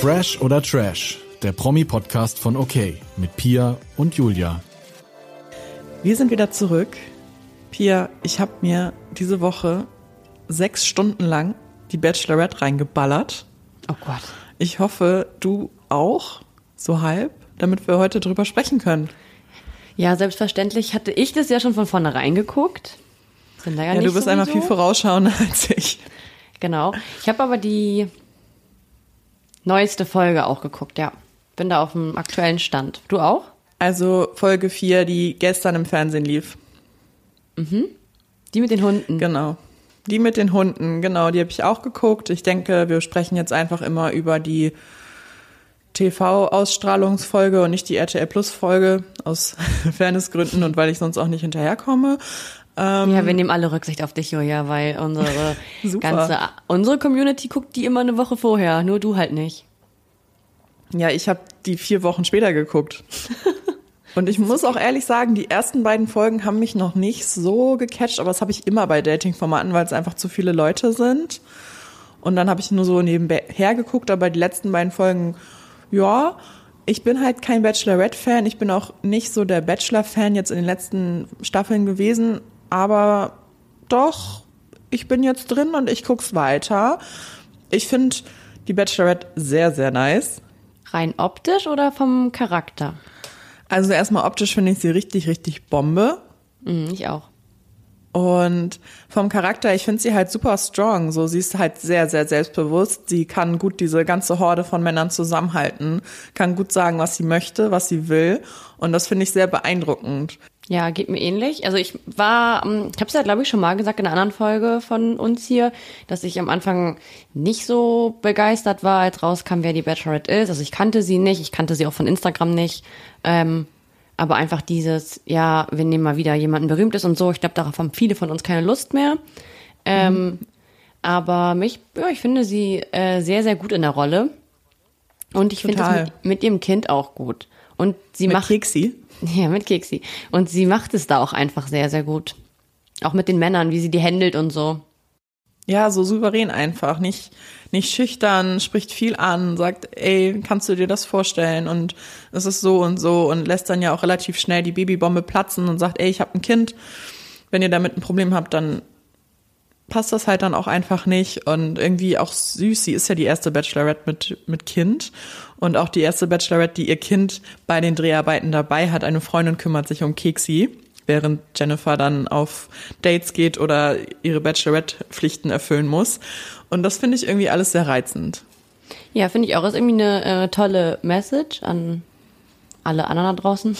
Fresh oder Trash, der Promi-Podcast von OK mit Pia und Julia. Wir sind wieder zurück. Pia, ich habe mir diese Woche sechs Stunden lang die Bachelorette reingeballert. Oh Gott. Ich hoffe, du auch, so halb, damit wir heute drüber sprechen können. Ja, selbstverständlich hatte ich das ja schon von vornherein geguckt. Sind da ja, ja du bist einmal viel vorausschauender als ich. Genau. Ich habe aber die neueste Folge auch geguckt, ja. Bin da auf dem aktuellen Stand. Du auch? Also Folge 4, die gestern im Fernsehen lief. Mhm. Die mit den Hunden. Genau. Die mit den Hunden, genau, die habe ich auch geguckt. Ich denke, wir sprechen jetzt einfach immer über die TV-Ausstrahlungsfolge und nicht die RTL Plus-Folge aus Fairnessgründen und weil ich sonst auch nicht hinterherkomme. Ähm, ja, wir nehmen alle Rücksicht auf dich, Julia, weil unsere ganze, unsere Community guckt die immer eine Woche vorher, nur du halt nicht. Ja, ich habe die vier Wochen später geguckt. Und ich muss auch ehrlich sagen, die ersten beiden Folgen haben mich noch nicht so gecatcht, aber das habe ich immer bei Dating-Formaten, weil es einfach zu viele Leute sind. Und dann habe ich nur so nebenher geguckt, aber die letzten beiden Folgen, ja, ich bin halt kein Bachelorette-Fan. Ich bin auch nicht so der Bachelor-Fan jetzt in den letzten Staffeln gewesen, aber doch, ich bin jetzt drin und ich guck's weiter. Ich finde die Bachelorette sehr, sehr nice. Rein optisch oder vom Charakter? Also erstmal optisch finde ich sie richtig, richtig Bombe. Mhm, ich auch. Und vom Charakter, ich finde sie halt super strong. So, sie ist halt sehr, sehr selbstbewusst. Sie kann gut diese ganze Horde von Männern zusammenhalten, kann gut sagen, was sie möchte, was sie will. Und das finde ich sehr beeindruckend. Ja, geht mir ähnlich. Also ich war, ähm, ich habe es ja glaube ich schon mal gesagt in einer anderen Folge von uns hier, dass ich am Anfang nicht so begeistert war, als rauskam, wer die Bachelorette ist. Also ich kannte sie nicht, ich kannte sie auch von Instagram nicht. Ähm, aber einfach dieses, ja, wir nehmen mal wieder jemanden berühmtes und so. Ich glaube, darauf haben viele von uns keine Lust mehr. Ähm, mhm. Aber mich, ja, ich finde sie äh, sehr, sehr gut in der Rolle. Und ich finde es mit, mit, ihrem Kind auch gut. Und sie mit macht. Keksi? Ja, mit Keksi. Und sie macht es da auch einfach sehr, sehr gut. Auch mit den Männern, wie sie die händelt und so. Ja, so souverän einfach. Nicht, nicht schüchtern, spricht viel an, sagt, ey, kannst du dir das vorstellen? Und es ist so und so und lässt dann ja auch relativ schnell die Babybombe platzen und sagt, ey, ich habe ein Kind. Wenn ihr damit ein Problem habt, dann passt das halt dann auch einfach nicht. Und irgendwie auch süß, sie ist ja die erste Bachelorette mit, mit Kind. Und auch die erste Bachelorette, die ihr Kind bei den Dreharbeiten dabei hat. Eine Freundin kümmert sich um Keksi, während Jennifer dann auf Dates geht oder ihre Bachelorette-Pflichten erfüllen muss. Und das finde ich irgendwie alles sehr reizend. Ja, finde ich auch. Ist irgendwie eine äh, tolle Message an alle anderen da draußen.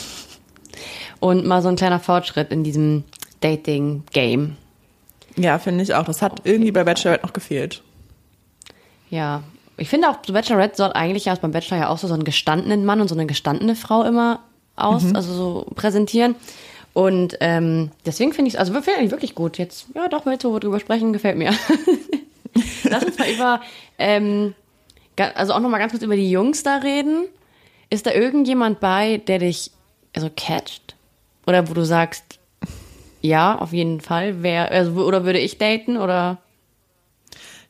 Und mal so ein kleiner Fortschritt in diesem Dating-Game. Ja, finde ich auch. Das hat irgendwie bei Bachelorette noch gefehlt. Ja, ich finde auch, so Bachelorette soll eigentlich ja beim Bachelor ja auch so, so einen gestandenen Mann und so eine gestandene Frau immer aus, mhm. also so präsentieren. Und ähm, deswegen finde ich es, also finde ich wirklich gut. Jetzt, ja doch, willst du drüber sprechen, gefällt mir. Lass uns mal über, ähm, also auch nochmal ganz kurz über die Jungs da reden. Ist da irgendjemand bei, der dich also catcht? Oder wo du sagst, ja, auf jeden Fall. Wer, also, oder würde ich daten oder?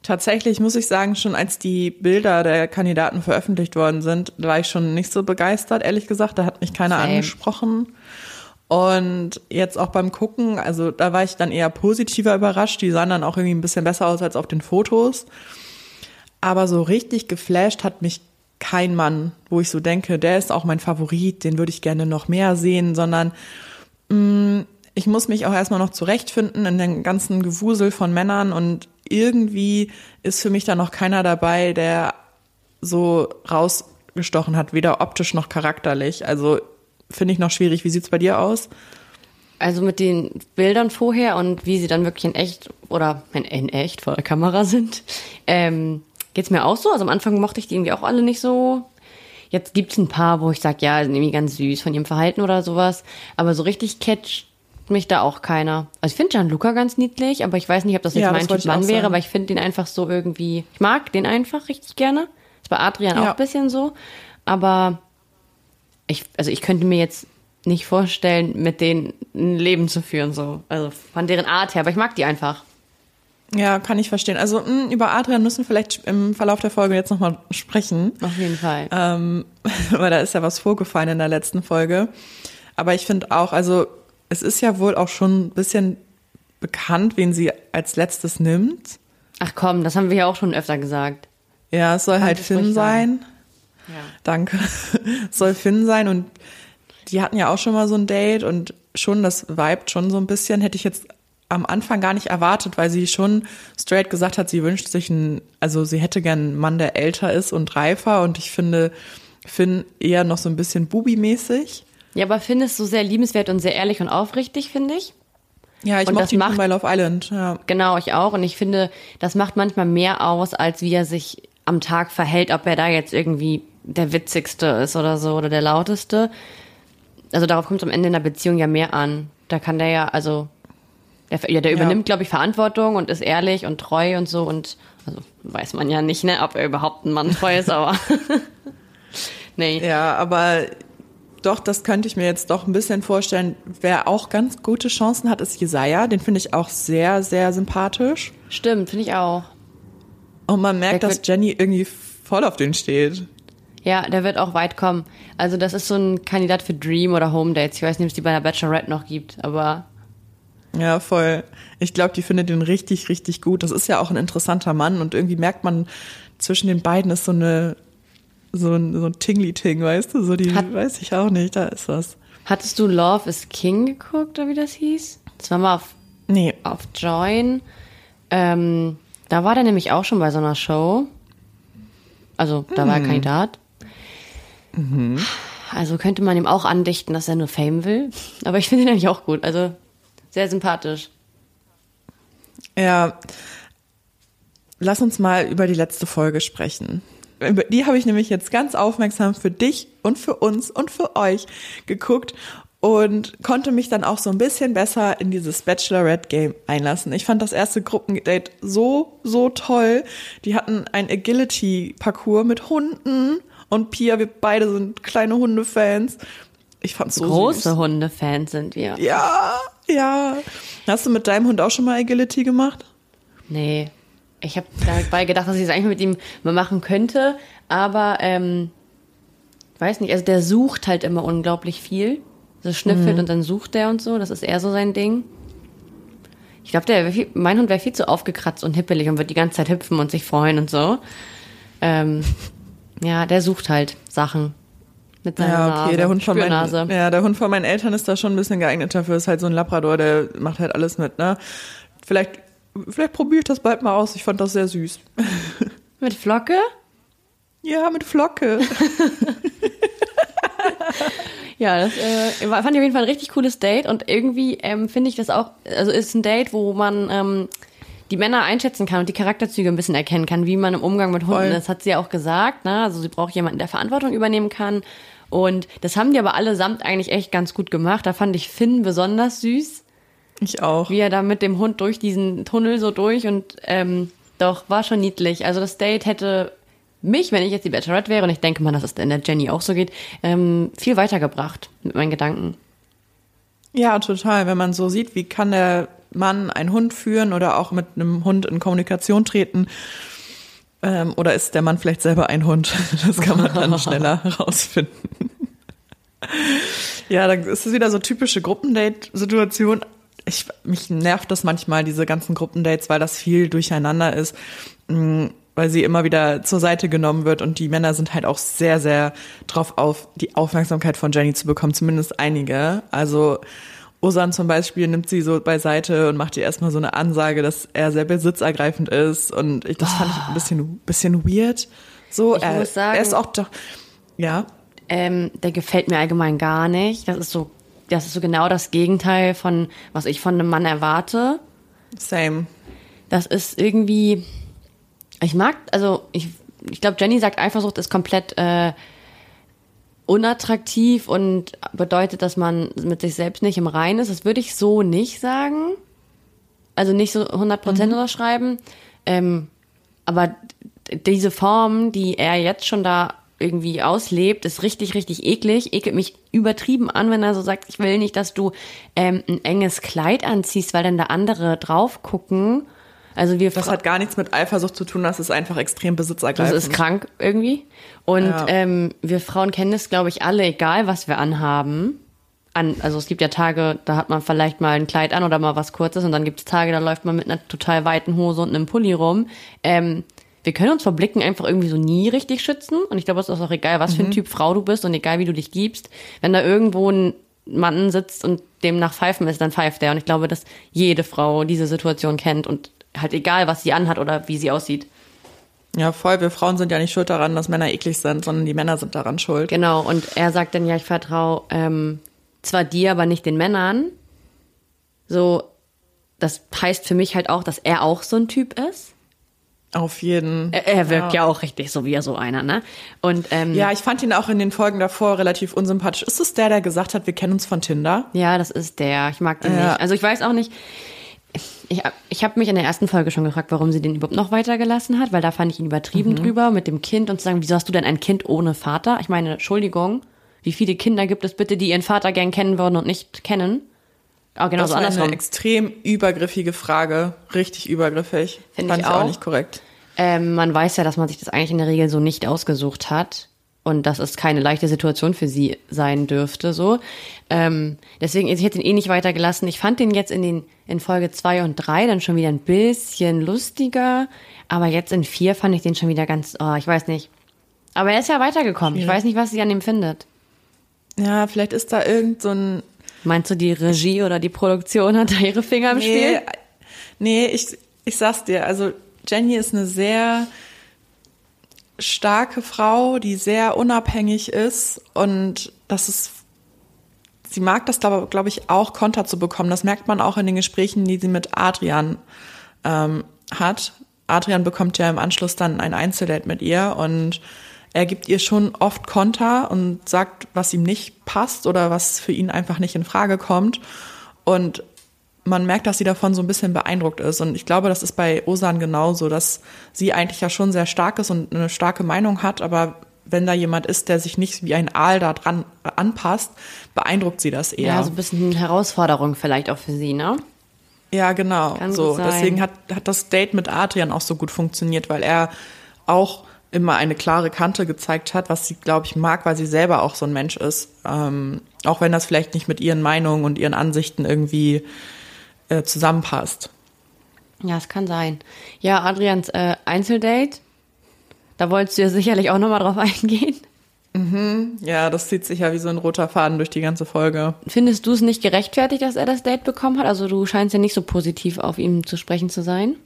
Tatsächlich muss ich sagen, schon als die Bilder der Kandidaten veröffentlicht worden sind, war ich schon nicht so begeistert, ehrlich gesagt. Da hat mich keiner Same. angesprochen. Und jetzt auch beim Gucken, also da war ich dann eher positiver überrascht. Die sahen dann auch irgendwie ein bisschen besser aus als auf den Fotos. Aber so richtig geflasht hat mich kein Mann, wo ich so denke, der ist auch mein Favorit, den würde ich gerne noch mehr sehen, sondern mh, mm, ich muss mich auch erstmal noch zurechtfinden in den ganzen Gewusel von Männern und irgendwie ist für mich da noch keiner dabei, der so rausgestochen hat, weder optisch noch charakterlich. Also finde ich noch schwierig. Wie sieht's bei dir aus? Also mit den Bildern vorher und wie sie dann wirklich in echt oder in, echt vor der Kamera sind, ähm, geht's mir auch so. Also am Anfang mochte ich die irgendwie auch alle nicht so. Jetzt gibt's ein paar, wo ich sage, ja, sind irgendwie ganz süß von ihrem Verhalten oder sowas. Aber so richtig catch mich da auch keiner. Also ich finde Gianluca ganz niedlich, aber ich weiß nicht, ob das jetzt ja, mein Typ Mann wäre, aber ich finde den einfach so irgendwie, ich mag den einfach richtig gerne. Das bei Adrian ja. auch ein bisschen so, aber ich, also ich könnte mir jetzt nicht vorstellen, mit denen ein Leben zu führen, so. Also von deren Art her, aber ich mag die einfach. Ja, kann ich verstehen. Also mh, über Adrian müssen wir vielleicht im Verlauf der Folge jetzt nochmal sprechen. Auf jeden Fall. Ähm, weil da ist ja was vorgefallen in der letzten Folge. Aber ich finde auch, also es ist ja wohl auch schon ein bisschen bekannt, wen sie als letztes nimmt. Ach komm, das haben wir ja auch schon öfter gesagt. Ja, es soll Kann halt Finn sein. Ja. Danke. Es soll Finn sein und die hatten ja auch schon mal so ein Date und schon das vibet schon so ein bisschen. Hätte ich jetzt am Anfang gar nicht erwartet, weil sie schon straight gesagt hat, sie wünscht sich einen, also sie hätte gern einen Mann, der älter ist und reifer und ich finde Finn eher noch so ein bisschen Bubi-mäßig. Ja, aber Finn ist so sehr liebenswert und sehr ehrlich und aufrichtig, finde ich. Ja, ich Und mochte ihn macht- bei Love Island. Ja. Genau, ich auch. Und ich finde, das macht manchmal mehr aus, als wie er sich am Tag verhält, ob er da jetzt irgendwie der witzigste ist oder so oder der lauteste. Also darauf kommt es am Ende in der Beziehung ja mehr an. Da kann der ja, also, der, ja, der Ja. übernimmt, glaube ich, Verantwortung und ist ehrlich und treu und so. Und also weiß man ja nicht, ne, ob er überhaupt ein Mann treu ist, aber. nee. ja, aber doch, das könnte ich mir jetzt doch ein bisschen vorstellen. Wer auch ganz gute Chancen hat, ist Jesaja. Den finde ich auch sehr, sehr sympathisch. Stimmt, finde ich auch. Und man merkt, Der dass Jenny irgendwie voll auf den steht. Ja, der wird auch weit kommen. Also das ist so ein Kandidat für Dream oder Home Dates. Ich weiß nicht, ob es die bei der Bachelorette noch gibt, aber Ja, voll. Ich glaube, die findet ihn richtig, richtig gut. Das ist ja auch ein interessanter Mann und irgendwie merkt man, zwischen den beiden ist so eine, so ein, so ein Tingly-Ting, weißt du? So die, Hat- weiß ich auch nicht, da ist was. Hattest du Love is King geguckt, oder wie das hieß? Das war mal auf, Nee. auf Join. Ähm, da war der nämlich auch schon bei so einer Show. Also, da war er Kandidat. Also könnte man ihm auch andichten, dass er nur Fame will. Aber ich finde ihn eigentlich auch gut. Also, sehr sympathisch. Ja. Lass uns mal über die letzte Folge sprechen. Die habe ich nämlich jetzt ganz aufmerksam für dich und für uns und für euch geguckt und konnte mich dann auch so ein bisschen besser in dieses Bachelorette-Game einlassen. Ich fand das erste Gruppendate so, so toll. Die hatten ein Agility-Parcours mit Hunden und Pia, wir beide sind kleine Hundefans. Ich fand's so Große süß. Hundefans sind wir. Ja, ja. Hast du mit deinem Hund auch schon mal Agility gemacht? Nee. Ich habe dabei gedacht, dass ich es eigentlich mit ihm mal machen könnte, aber ähm, weiß nicht, also der sucht halt immer unglaublich viel. So schnüffelt und dann sucht er und so, das ist eher so sein Ding. Ich glaube, der viel, mein Hund wäre viel zu aufgekratzt und hippelig und wird die ganze Zeit hüpfen und sich freuen und so. Ähm, ja, der sucht halt Sachen mit seiner Ja, okay, Nase. der Hund von meinen, ja, der Hund von meinen Eltern ist da schon ein bisschen geeignet dafür. Ist halt so ein Labrador, der macht halt alles mit, ne? Vielleicht, vielleicht probiere ich das bald mal aus. Ich fand das sehr süß. Mit Flocke? Ja, mit Flocke. Ja, das äh, fand ich auf jeden Fall ein richtig cooles Date und irgendwie ähm, finde ich das auch, also ist ein Date, wo man ähm, die Männer einschätzen kann und die Charakterzüge ein bisschen erkennen kann, wie man im Umgang mit Hunden Voll. ist. Das hat sie ja auch gesagt, ne? Also sie braucht jemanden, der Verantwortung übernehmen kann. Und das haben die aber allesamt eigentlich echt ganz gut gemacht. Da fand ich Finn besonders süß, Ich auch. wie er da mit dem Hund durch diesen Tunnel so durch und ähm, doch, war schon niedlich. Also das Date hätte mich, wenn ich jetzt die Bachelorette wäre, und ich denke mal, dass es in der Jenny auch so geht, ähm, viel weitergebracht mit meinen Gedanken. Ja, total. Wenn man so sieht, wie kann der Mann einen Hund führen oder auch mit einem Hund in Kommunikation treten. Ähm, oder ist der Mann vielleicht selber ein Hund? Das kann man dann schneller herausfinden. ja, dann ist es wieder so typische Gruppendate-Situation. Ich, mich nervt das manchmal, diese ganzen Gruppendates, weil das viel durcheinander ist, mh, weil sie immer wieder zur Seite genommen wird und die Männer sind halt auch sehr, sehr drauf auf, die Aufmerksamkeit von Jenny zu bekommen, zumindest einige. Also Osan zum Beispiel nimmt sie so beiseite und macht ihr erstmal so eine Ansage, dass er sehr besitzergreifend ist und ich, das fand ich ein bisschen, bisschen weird. So, Ich er, muss sagen- er ist auch doch, ja, Ähm, der gefällt mir allgemein gar nicht. Das ist so, das ist so genau das Gegenteil von, was ich von einem Mann erwarte. same. Das ist irgendwie, ich mag, also ich, ich glaube, Jenny sagt, Eifersucht ist komplett äh, unattraktiv und bedeutet, dass man mit sich selbst nicht im Reinen ist. Das würde ich so nicht sagen. Also nicht so 100 Prozent unterschreiben. Ähm, aber diese Form, die er jetzt schon da irgendwie auslebt, ist richtig, richtig eklig. Ekelt mich übertrieben an, wenn er so sagt, ich will nicht, dass du ähm, ein enges Kleid anziehst, weil dann da andere drauf gucken. Also wir das hat gar nichts mit Eifersucht zu tun, das ist einfach extrem besitzergreifend. Das ist krank irgendwie. Und ja. ähm, wir Frauen kennen das, glaube ich, alle, egal was wir anhaben. An, also es gibt ja Tage, da hat man vielleicht mal ein Kleid an oder mal was Kurzes und dann gibt es Tage, da läuft man mit einer total weiten Hose und einem Pulli rum. Ähm, wir können uns vor Blicken einfach irgendwie so nie richtig schützen. Und ich glaube, es ist auch egal, was mhm. für ein mhm. Typ Frau du bist und egal, wie du dich gibst. Wenn da irgendwo ein Mann sitzt und dem nach pfeifen ist, dann pfeift der. Und ich glaube, dass jede Frau diese Situation kennt und halt egal, was sie anhat oder wie sie aussieht. Ja, voll. Wir Frauen sind ja nicht schuld daran, dass Männer eklig sind, sondern die Männer sind daran schuld. Genau. Und er sagt dann ja, ich vertraue ähm, zwar dir, aber nicht den Männern. So, das heißt für mich halt auch, dass er auch so ein Typ ist. Auf jeden. Er, er wirkt ja. ja. auch richtig so wie er so einer, ne? Und ähm, ja, ich fand ihn auch in den Folgen davor relativ unsympathisch. Ist es der, der gesagt hat, wir kennen uns von Tinder? Ja, das ist der. Ich mag den ja. nicht. Also ich weiß auch nicht. Ich, ich habe mich in der ersten Folge schon gefragt, warum sie den überhaupt noch weitergelassen hat, weil da fand ich ihn übertrieben mhm. drüber mit dem Kind und zu sagen, wieso hast du denn ein Kind ohne Vater? Ich meine, Entschuldigung, wie viele Kinder gibt es bitte, die ihren Vater gern kennen würden und nicht kennen? Ah, genau das so andersrum. eine extrem übergriffige Frage. Richtig übergriffig. Finde ich auch. auch nicht korrekt. Ähm, man weiß ja, dass man sich das eigentlich in der Regel so nicht ausgesucht hat und dass es keine leichte Situation für sie sein dürfte, so. Ähm, deswegen, ich hätte ihn eh nicht weitergelassen. Ich fand den jetzt in den, in Folge zwei und drei dann schon wieder ein bisschen lustiger, aber jetzt in vier fand ich den schon wieder ganz, oh, ich weiß nicht. Aber er ist ja weitergekommen. Ich weiß nicht, was sie an ihm findet. Ja, vielleicht ist da irgend so ein Meinst du, die Regie oder die Produktion hat da ihre Finger im nee, Spiel? Nee, ich, ich sag's dir, also Jenny ist eine sehr starke Frau, die sehr unabhängig ist und das ist, sie mag das, glaube glaub ich, auch Konter zu bekommen. Das merkt man auch in den Gesprächen, die sie mit Adrian ähm, hat. Adrian bekommt ja im Anschluss dann ein Einzeldate mit ihr und er gibt ihr schon oft Konter und sagt, was ihm nicht passt oder was für ihn einfach nicht in Frage kommt. Und man merkt, dass sie davon so ein bisschen beeindruckt ist. Und ich glaube, das ist bei Osan genauso, dass sie eigentlich ja schon sehr stark ist und eine starke Meinung hat, aber wenn da jemand ist, der sich nicht wie ein Aal da dran anpasst, beeindruckt sie das eher. Ja, so ein bisschen eine Herausforderung vielleicht auch für sie, ne? Ja, genau. Kann so, deswegen hat, hat das Date mit Adrian auch so gut funktioniert, weil er auch immer eine klare Kante gezeigt hat, was sie, glaube ich, mag, weil sie selber auch so ein Mensch ist. Ähm, auch wenn das vielleicht nicht mit ihren Meinungen und ihren Ansichten irgendwie äh, zusammenpasst. Ja, es kann sein. Ja, Adrians äh, Einzeldate, da wolltest du ja sicherlich auch nochmal drauf eingehen. Mhm. Ja, das zieht sich ja wie so ein roter Faden durch die ganze Folge. Findest du es nicht gerechtfertigt, dass er das Date bekommen hat? Also du scheinst ja nicht so positiv auf ihm zu sprechen zu sein.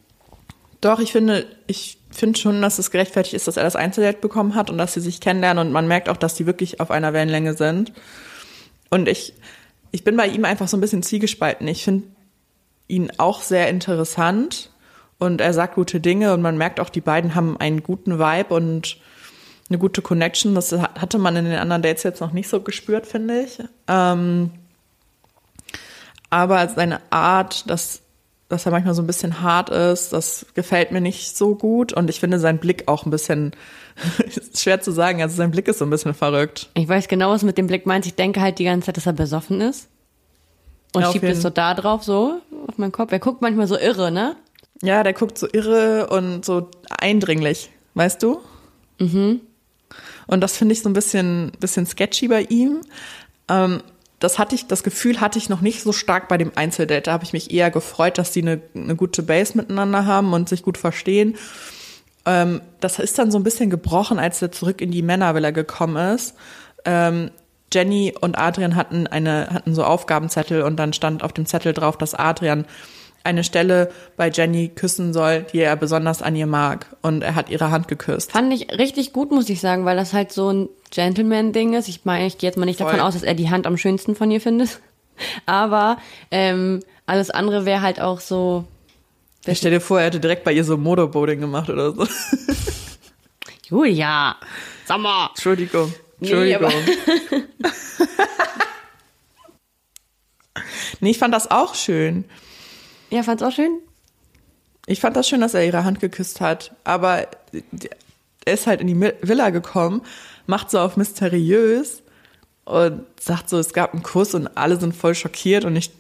Doch, ich finde, ich finde schon, dass es gerechtfertigt ist, dass er das Einzeldate bekommen hat und dass sie sich kennenlernen und man merkt auch, dass die wirklich auf einer Wellenlänge sind. Und ich, ich bin bei ihm einfach so ein bisschen ziegespalten. Ich finde ihn auch sehr interessant und er sagt gute Dinge und man merkt auch, die beiden haben einen guten Vibe und eine gute Connection. Das hatte man in den anderen Dates jetzt noch nicht so gespürt, finde ich. Ähm, aber seine Art, das dass er manchmal so ein bisschen hart ist. Das gefällt mir nicht so gut. Und ich finde seinen Blick auch ein bisschen, schwer zu sagen, also sein Blick ist so ein bisschen verrückt. Ich weiß genau, was mit dem Blick meint. Ich denke halt die ganze Zeit, dass er besoffen ist. Und ja, schiebt es so da drauf, so, auf meinen Kopf. Er guckt manchmal so irre, ne? Ja, der guckt so irre und so eindringlich, weißt du? Mhm. Und das finde ich so ein bisschen, bisschen sketchy bei ihm. Ähm, das hatte ich, das Gefühl hatte ich noch nicht so stark bei dem Einzeldate. Da habe ich mich eher gefreut, dass die eine, eine gute Base miteinander haben und sich gut verstehen. Ähm, das ist dann so ein bisschen gebrochen, als er zurück in die Männervilla gekommen ist. Ähm, Jenny und Adrian hatten eine, hatten so Aufgabenzettel und dann stand auf dem Zettel drauf, dass Adrian eine Stelle bei Jenny küssen soll, die er besonders an ihr mag. Und er hat ihre Hand geküsst. Fand ich richtig gut, muss ich sagen, weil das halt so ein Gentleman-Ding ist. Ich meine, ich gehe jetzt mal nicht Voll. davon aus, dass er die Hand am schönsten von ihr findet. Aber ähm, alles andere wäre halt auch so. Ich stell dir vor, er hätte direkt bei ihr so Motorboating gemacht oder so. Julia, sag mal. Entschuldigung. Entschuldigung. Nee, nee, ich fand das auch schön. Ja, fand's auch schön? Ich fand das schön, dass er ihre Hand geküsst hat, aber er ist halt in die Villa gekommen, macht so auf mysteriös und sagt so, es gab einen Kuss und alle sind voll schockiert und ich,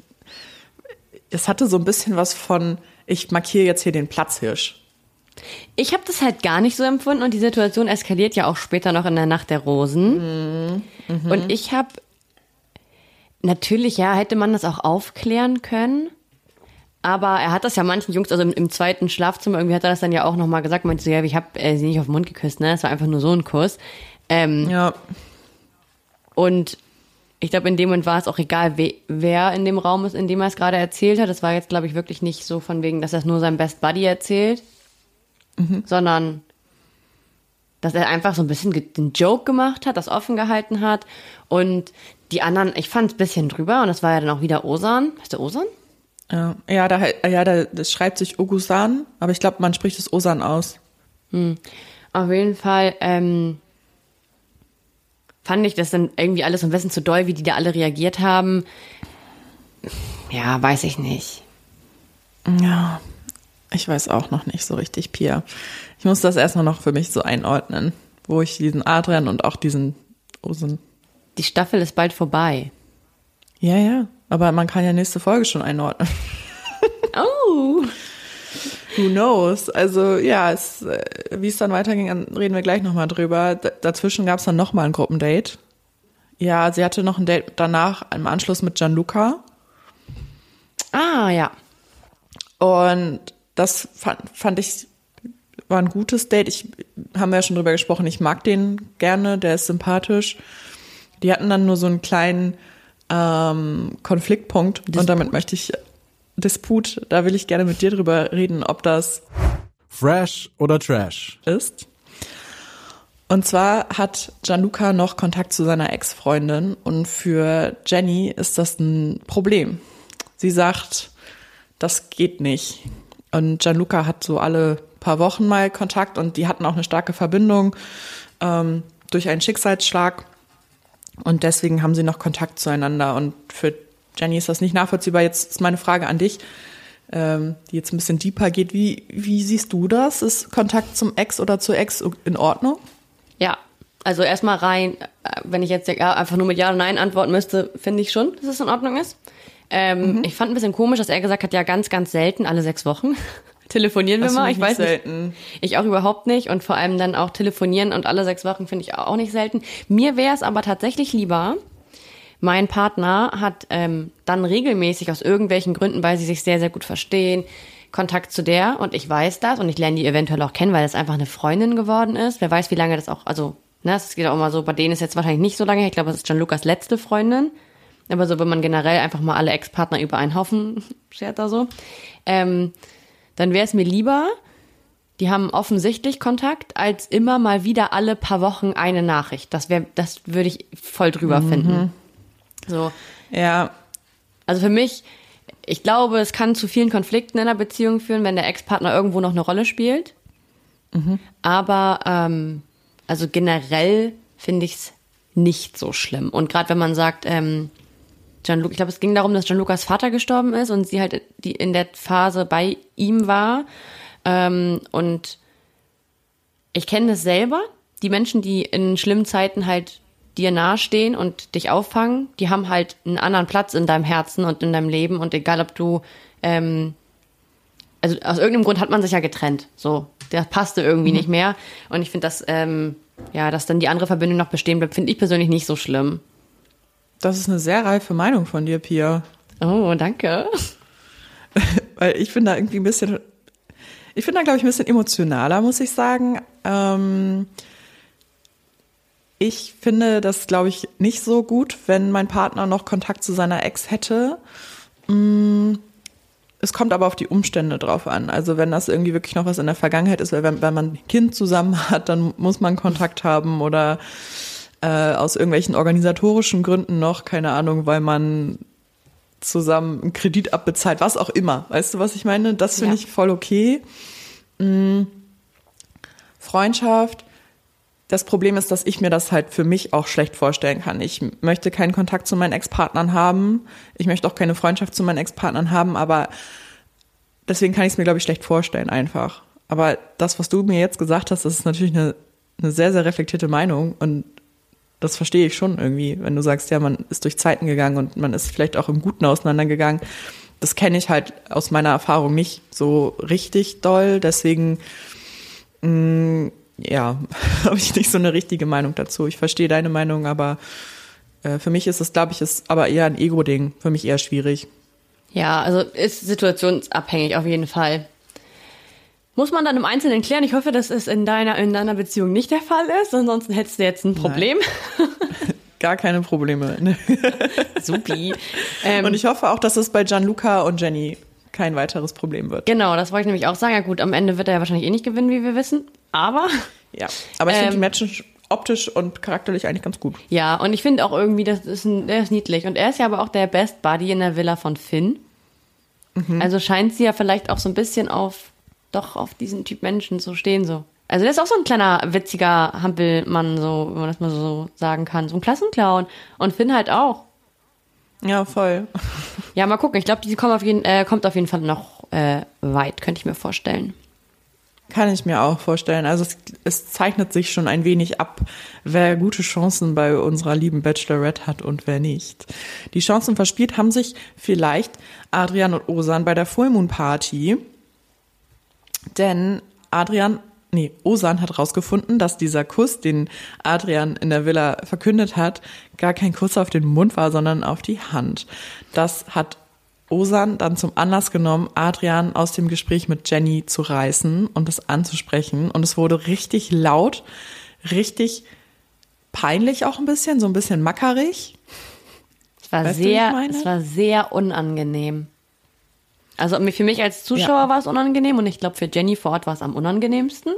es hatte so ein bisschen was von, ich markiere jetzt hier den Platzhirsch. Ich habe das halt gar nicht so empfunden und die Situation eskaliert ja auch später noch in der Nacht der Rosen. Mhm. Und ich habe natürlich, ja, hätte man das auch aufklären können. Aber er hat das ja manchen Jungs, also im, im zweiten Schlafzimmer, irgendwie hat er das dann ja auch nochmal gesagt, meinte so, ja, ich habe äh, sie nicht auf den Mund geküsst, ne? Es war einfach nur so ein Kuss. Ähm, ja. Und ich glaube, in dem Moment war es auch egal, we wer in dem Raum ist, in dem er es gerade erzählt hat. Es war jetzt, glaube ich, wirklich nicht so von wegen, dass er es nur seinem Best Buddy erzählt, mhm. sondern dass er einfach so ein bisschen den Joke gemacht hat, das offen gehalten hat. Und die anderen, ich fand es ein bisschen drüber und das war ja dann auch wieder Osan. Heißt der Osan? Ja, ja, da, ja da, das schreibt sich Ogusan, aber ich glaube, man spricht es Osan aus. Hm. Auf jeden Fall ähm, fand ich das dann irgendwie alles ein bisschen zu doll, wie die da alle reagiert haben. Ja, weiß ich nicht. Ja, ich weiß auch noch nicht so richtig, Pia. Ich muss das erstmal noch für mich so einordnen, wo ich diesen Adrian und auch diesen Osen. Die Staffel ist bald vorbei. Ja, ja, aber man kann ja nächste Folge schon einordnen. Oh. Who knows? Also ja, es, äh, wie es dann weiterging, reden wir gleich nochmal drüber. D dazwischen gab es dann nochmal ein Gruppendate. Ja, sie hatte noch ein Date danach im Anschluss mit Gianluca. Ah, ja. Und das fand, fand ich war ein gutes Date. Ich haben wir ja schon drüber gesprochen. Ich mag den gerne, der ist sympathisch. Die hatten dann nur so einen kleinen ähm, Konfliktpunkt Disput. und damit möchte ich Disput, da will ich gerne mit dir drüber reden, ob das Fresh oder Trash ist. Und zwar hat Gianluca noch Kontakt zu seiner Ex-Freundin und für Jenny ist das ein Problem. Sie sagt, das geht nicht. Und Gianluca hat so alle paar Wochen mal Kontakt und die hatten auch eine starke Verbindung ähm, durch einen Schicksalsschlag. Und deswegen haben sie noch Kontakt zueinander. Und für Jenny ist das nicht nachvollziehbar. Jetzt ist meine Frage an dich, ähm, die jetzt ein bisschen deeper geht. Wie, wie siehst du das? Ist Kontakt zum Ex oder zur Ex in Ordnung? Ja, also erstmal rein, äh, wenn ich jetzt einfach nur mit Ja oder Nein antworten müsste, finde ich schon, dass es in Ordnung ist. Ähm, mhm. Ich fand ein bisschen komisch, dass er gesagt hat, ja, ganz, ganz selten, alle sechs Wochen. telefonieren wir mal. Ich weiß selten. nicht. Ich auch überhaupt nicht. Und vor allem dann auch telefonieren und alle sechs Wochen finde ich auch nicht selten. Mir wäre es aber tatsächlich lieber, mein Partner hat ähm, dann regelmäßig aus irgendwelchen Gründen, weil sie sich sehr, sehr gut verstehen, Kontakt zu der und ich weiß das und ich lerne die eventuell auch kennen, weil das einfach eine Freundin geworden ist. Wer weiß, wie lange das auch, also, ne, es geht auch mal so, bei denen ist jetzt wahrscheinlich nicht so lange, ich glaube, das ist John Lukas letzte Freundin. Aber so, wenn man generell einfach mal alle Ex-Partner über einen Haufen schert da so, ähm, dann wäre es mir lieber, die haben offensichtlich Kontakt, als immer mal wieder alle paar Wochen eine Nachricht. Das wäre, das würde ich voll drüber mhm. finden. So. Ja. Also für mich, ich glaube, es kann zu vielen Konflikten in einer Beziehung führen, wenn der Ex-Partner irgendwo noch eine Rolle spielt. Mhm. Aber ähm, also generell finde ich es nicht so schlimm. Und gerade wenn man sagt, ähm, Gianluca, ich glaube, es ging darum, dass Gianlucas Vater gestorben ist und sie halt die in der Phase bei ihm war. Ähm, und ich kenne das selber. Die Menschen, die in schlimmen Zeiten halt dir nahestehen und dich auffangen, die haben halt einen anderen Platz in deinem Herzen und in deinem Leben und egal ob du, ähm, also aus irgendeinem Grund hat man sich ja getrennt, so, der passte irgendwie mhm. nicht mehr und ich finde das, ähm, ja, dass dann die andere Verbindung noch bestehen bleibt, finde ich persönlich nicht so schlimm. Das ist eine sehr reife Meinung von dir, Pia. Oh, danke. Weil ich bin da irgendwie ein bisschen, ich bin da glaube ich ein bisschen emotionaler, muss ich sagen. Ähm, ich finde das, glaube ich, nicht so gut, wenn mein Partner noch Kontakt zu seiner Ex hätte. Mm, es kommt aber auf die Umstände drauf an. Also wenn das irgendwie wirklich noch was in der Vergangenheit ist, weil wenn, wenn man ein Kind zusammen hat, dann muss man Kontakt haben oder äh, aus irgendwelchen organisatorischen Gründen noch, keine Ahnung, weil man zusammen einen Kredit abbezahlt, was auch immer. Weißt du, was ich meine? Das finde ja. ich voll okay. Mhm. Freundschaft das Problem ist, dass ich mir das halt für mich auch schlecht vorstellen kann. Ich möchte keinen Kontakt zu meinen Ex-Partnern haben. Ich möchte auch keine Freundschaft zu meinen Ex-Partnern haben, aber deswegen kann ich es mir, glaube ich, schlecht vorstellen einfach. Aber das, was du mir jetzt gesagt hast, das ist natürlich eine, eine sehr, sehr reflektierte Meinung und das verstehe ich schon irgendwie, wenn du sagst, ja, man ist durch Zeiten gegangen und man ist vielleicht auch im Guten auseinandergegangen, das kenne ich halt aus meiner Erfahrung nicht so richtig doll. Deswegen, mh, mm, ja, habe ich nicht so eine richtige Meinung dazu. Ich verstehe deine Meinung, aber äh, für mich ist es, glaube ich, ist aber eher ein Ego-Ding. Für mich eher schwierig. Ja, also ist situationsabhängig auf jeden Fall. Muss man dann im Einzelnen klären. Ich hoffe, dass es in deiner, in deiner Beziehung nicht der Fall ist. Ansonsten hättest du jetzt ein Problem. Gar keine Probleme. Supi. Ähm, und ich hoffe auch, dass es bei Gianluca und Jenny kein weiteres Problem wird. Genau, das wollte ich nämlich auch sagen. Ja gut, am Ende wird er ja wahrscheinlich eh nicht gewinnen, wie wir wissen. Aber. Ja, aber ich ähm, finde die Matches optisch und charakterlich eigentlich ganz gut. Ja, und ich finde auch irgendwie, das ist ein, der ist niedlich. Und er ist ja aber auch der Best Buddy in der Villa von Finn. Mhm. Also scheint sie ja vielleicht auch so ein bisschen auf doch auf diesen Typ Menschen zu stehen so. Also der ist auch so ein kleiner witziger Hampelmann, so, wenn man das mal so sagen kann. So ein Klassenclown. Und Finn halt auch. Ja, voll. Ja, mal gucken. Ich glaube, die kommt auf, jeden, äh, kommt auf jeden Fall noch äh, weit, könnte ich mir vorstellen. Kann ich mir auch vorstellen. Also es, es, zeichnet sich schon ein wenig ab, wer gute Chancen bei unserer lieben Bachelorette hat und wer nicht. Die Chancen verspielt haben sich vielleicht Adrian und Osan bei der Full Moon Party. Denn Adrian, nee, Osan hat rausgefunden, dass dieser Kuss, den Adrian in der Villa verkündet hat, gar kein Kuss auf den Mund war, sondern auf die Hand. Das hat Osan dann zum Anlass genommen, Adrian aus dem Gespräch mit Jenny zu reißen und das anzusprechen. Und es wurde richtig laut, richtig peinlich auch ein bisschen, so ein bisschen mackerig. Es war weißt sehr, es war sehr unangenehm. Also für mich als Zuschauer ja. war es unangenehm und ich glaube für Jenny vor Ort war es am unangenehmsten.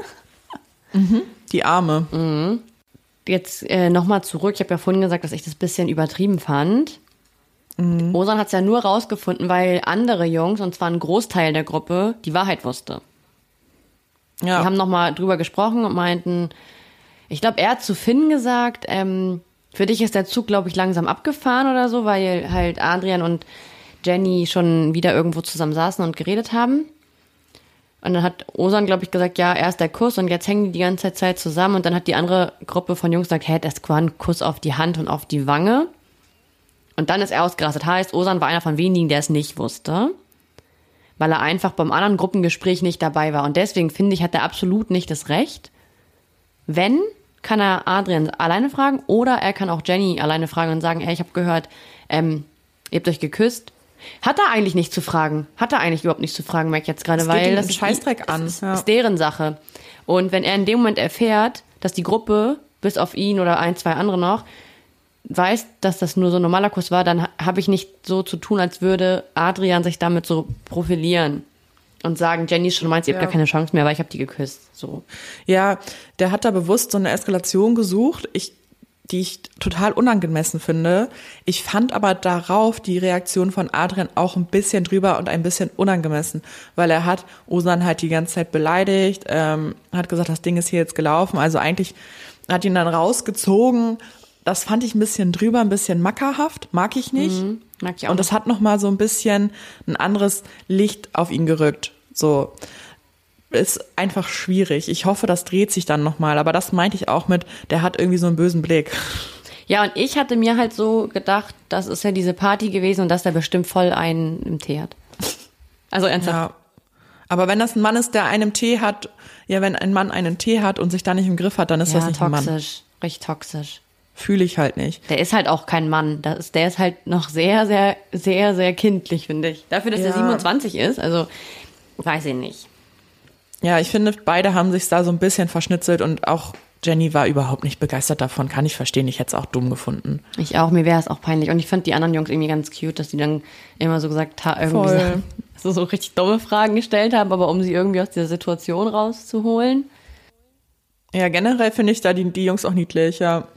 Mhm. Die Arme. Mhm. Jetzt äh, nochmal zurück. Ich habe ja vorhin gesagt, dass ich das bisschen übertrieben fand. Mhm. Osan hat es ja nur rausgefunden, weil andere Jungs, und zwar ein Großteil der Gruppe, die Wahrheit wusste. Ja. Die haben nochmal drüber gesprochen und meinten, ich glaube, er hat zu Finn gesagt, ähm, für dich ist der Zug, glaube ich, langsam abgefahren oder so, weil halt Adrian und Jenny schon wieder irgendwo zusammen saßen und geredet haben. Und dann hat Osan, glaube ich, gesagt, ja, erst der Kuss und jetzt hängen die die ganze Zeit zusammen. Und dann hat die andere Gruppe von Jungs gesagt, hä, das war ein Kuss auf die Hand und auf die Wange. Und dann ist er ausgerastet. Heißt, Osan war einer von wenigen, der es nicht wusste. Weil er einfach beim anderen Gruppengespräch nicht dabei war. Und deswegen finde ich, hat er absolut nicht das Recht. Wenn, kann er Adrian alleine fragen oder er kann auch Jenny alleine fragen und sagen, ey, ich habe gehört, ähm, ihr habt euch geküsst. Hat er eigentlich nicht zu fragen. Hat er eigentlich überhaupt nicht zu fragen, merke ich jetzt gerade, weil das Scheißdreck an. Ist, ja. ist deren Sache. Und wenn er in dem Moment erfährt, dass die Gruppe, bis auf ihn oder ein, zwei andere noch, weiß, dass das nur so ein normaler Kurs war, dann habe ich nicht so zu tun, als würde Adrian sich damit so profilieren und sagen, Jenny schon meint, ihr habt ja. gar keine Chance mehr, weil ich habe die geküsst. So. Ja, der hat da bewusst so eine Eskalation gesucht. Ich die ich total unangemessen finde. Ich fand aber darauf die Reaktion von Adrian auch ein bisschen drüber und ein bisschen unangemessen, weil er hat Osan halt die ganze Zeit beleidigt, ähm, hat gesagt, das Ding ist hier jetzt gelaufen. Also eigentlich hat ihn dann rausgezogen. Das fand ich ein bisschen drüber, ein bisschen mackerhaft, mag ich nicht. Mhm, mag ich auch und das hat noch mal so ein bisschen ein anderes Licht auf ihn gerückt. So, ist einfach schwierig. Ich hoffe, das dreht sich dann nochmal. Aber das meinte ich auch mit, der hat irgendwie so einen bösen Blick. Ja, und ich hatte mir halt so gedacht, das ist ja diese Party gewesen und dass der bestimmt voll einen im Tee hat. Also ernsthaft. Ja. Aber wenn das ein Mann ist, der einen Tee hat, ja, wenn ein Mann einen Tee hat und sich da nicht im Griff hat, dann ist ja, das nicht toxisch, ein Mann. Toxisch, richtig toxisch. Fühle ich halt nicht. Der ist halt auch kein Mann. Das ist, der ist halt noch sehr, sehr, sehr, sehr kindlich, finde ich. Dafür, dass ja. er 27 ist, also weiß ich nicht. Ja, ich finde, beide haben sich da so ein bisschen verschnitzelt und auch Jenny war überhaupt nicht begeistert davon. Kann ich verstehen. Ich hätte es auch dumm gefunden. Ich auch. Mir wäre es auch peinlich. Und ich fand die anderen Jungs irgendwie ganz cute, dass die dann immer so gesagt haben, irgendwie so, so richtig dumme Fragen gestellt haben, aber um sie irgendwie aus der Situation rauszuholen. Ja, generell finde ich da die, die Jungs auch niedlich, ja.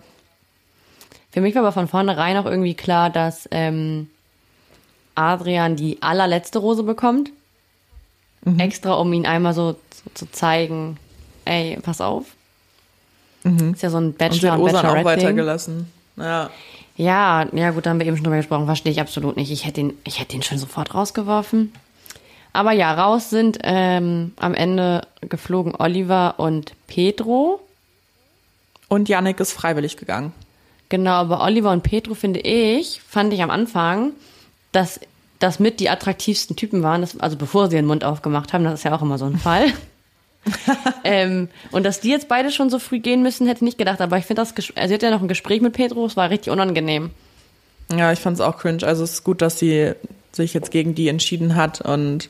Für mich war aber von vornherein auch irgendwie klar, dass ähm, Adrian die allerletzte Rose bekommt. Mhm. Extra, um ihn einmal so zu zeigen, ey, pass auf. Mhm. Ist ja so ein Bachelor und, und Bachelorette auch weitergelassen. Ja. Ja, ja, gut, da haben wir eben schon drüber gesprochen. Verstehe ich absolut nicht. Ich hätte ihn, ich hätte ihn schon sofort rausgeworfen. Aber ja, raus sind ähm, am Ende geflogen Oliver und Pedro. Und Yannick ist freiwillig gegangen. Genau, aber Oliver und Pedro finde ich, fand ich am Anfang, dass das mit die attraktivsten Typen waren, das, also bevor sie den Mund aufgemacht haben, das ist ja auch immer so ein Fall. ähm, und dass die jetzt beide schon so früh gehen müssen, hätte ich nicht gedacht. Aber ich finde das, also sie hat ja noch ein Gespräch mit Pedro, es war richtig unangenehm. Ja, ich fand es auch cringe. Also es ist gut, dass sie sich jetzt gegen die entschieden hat und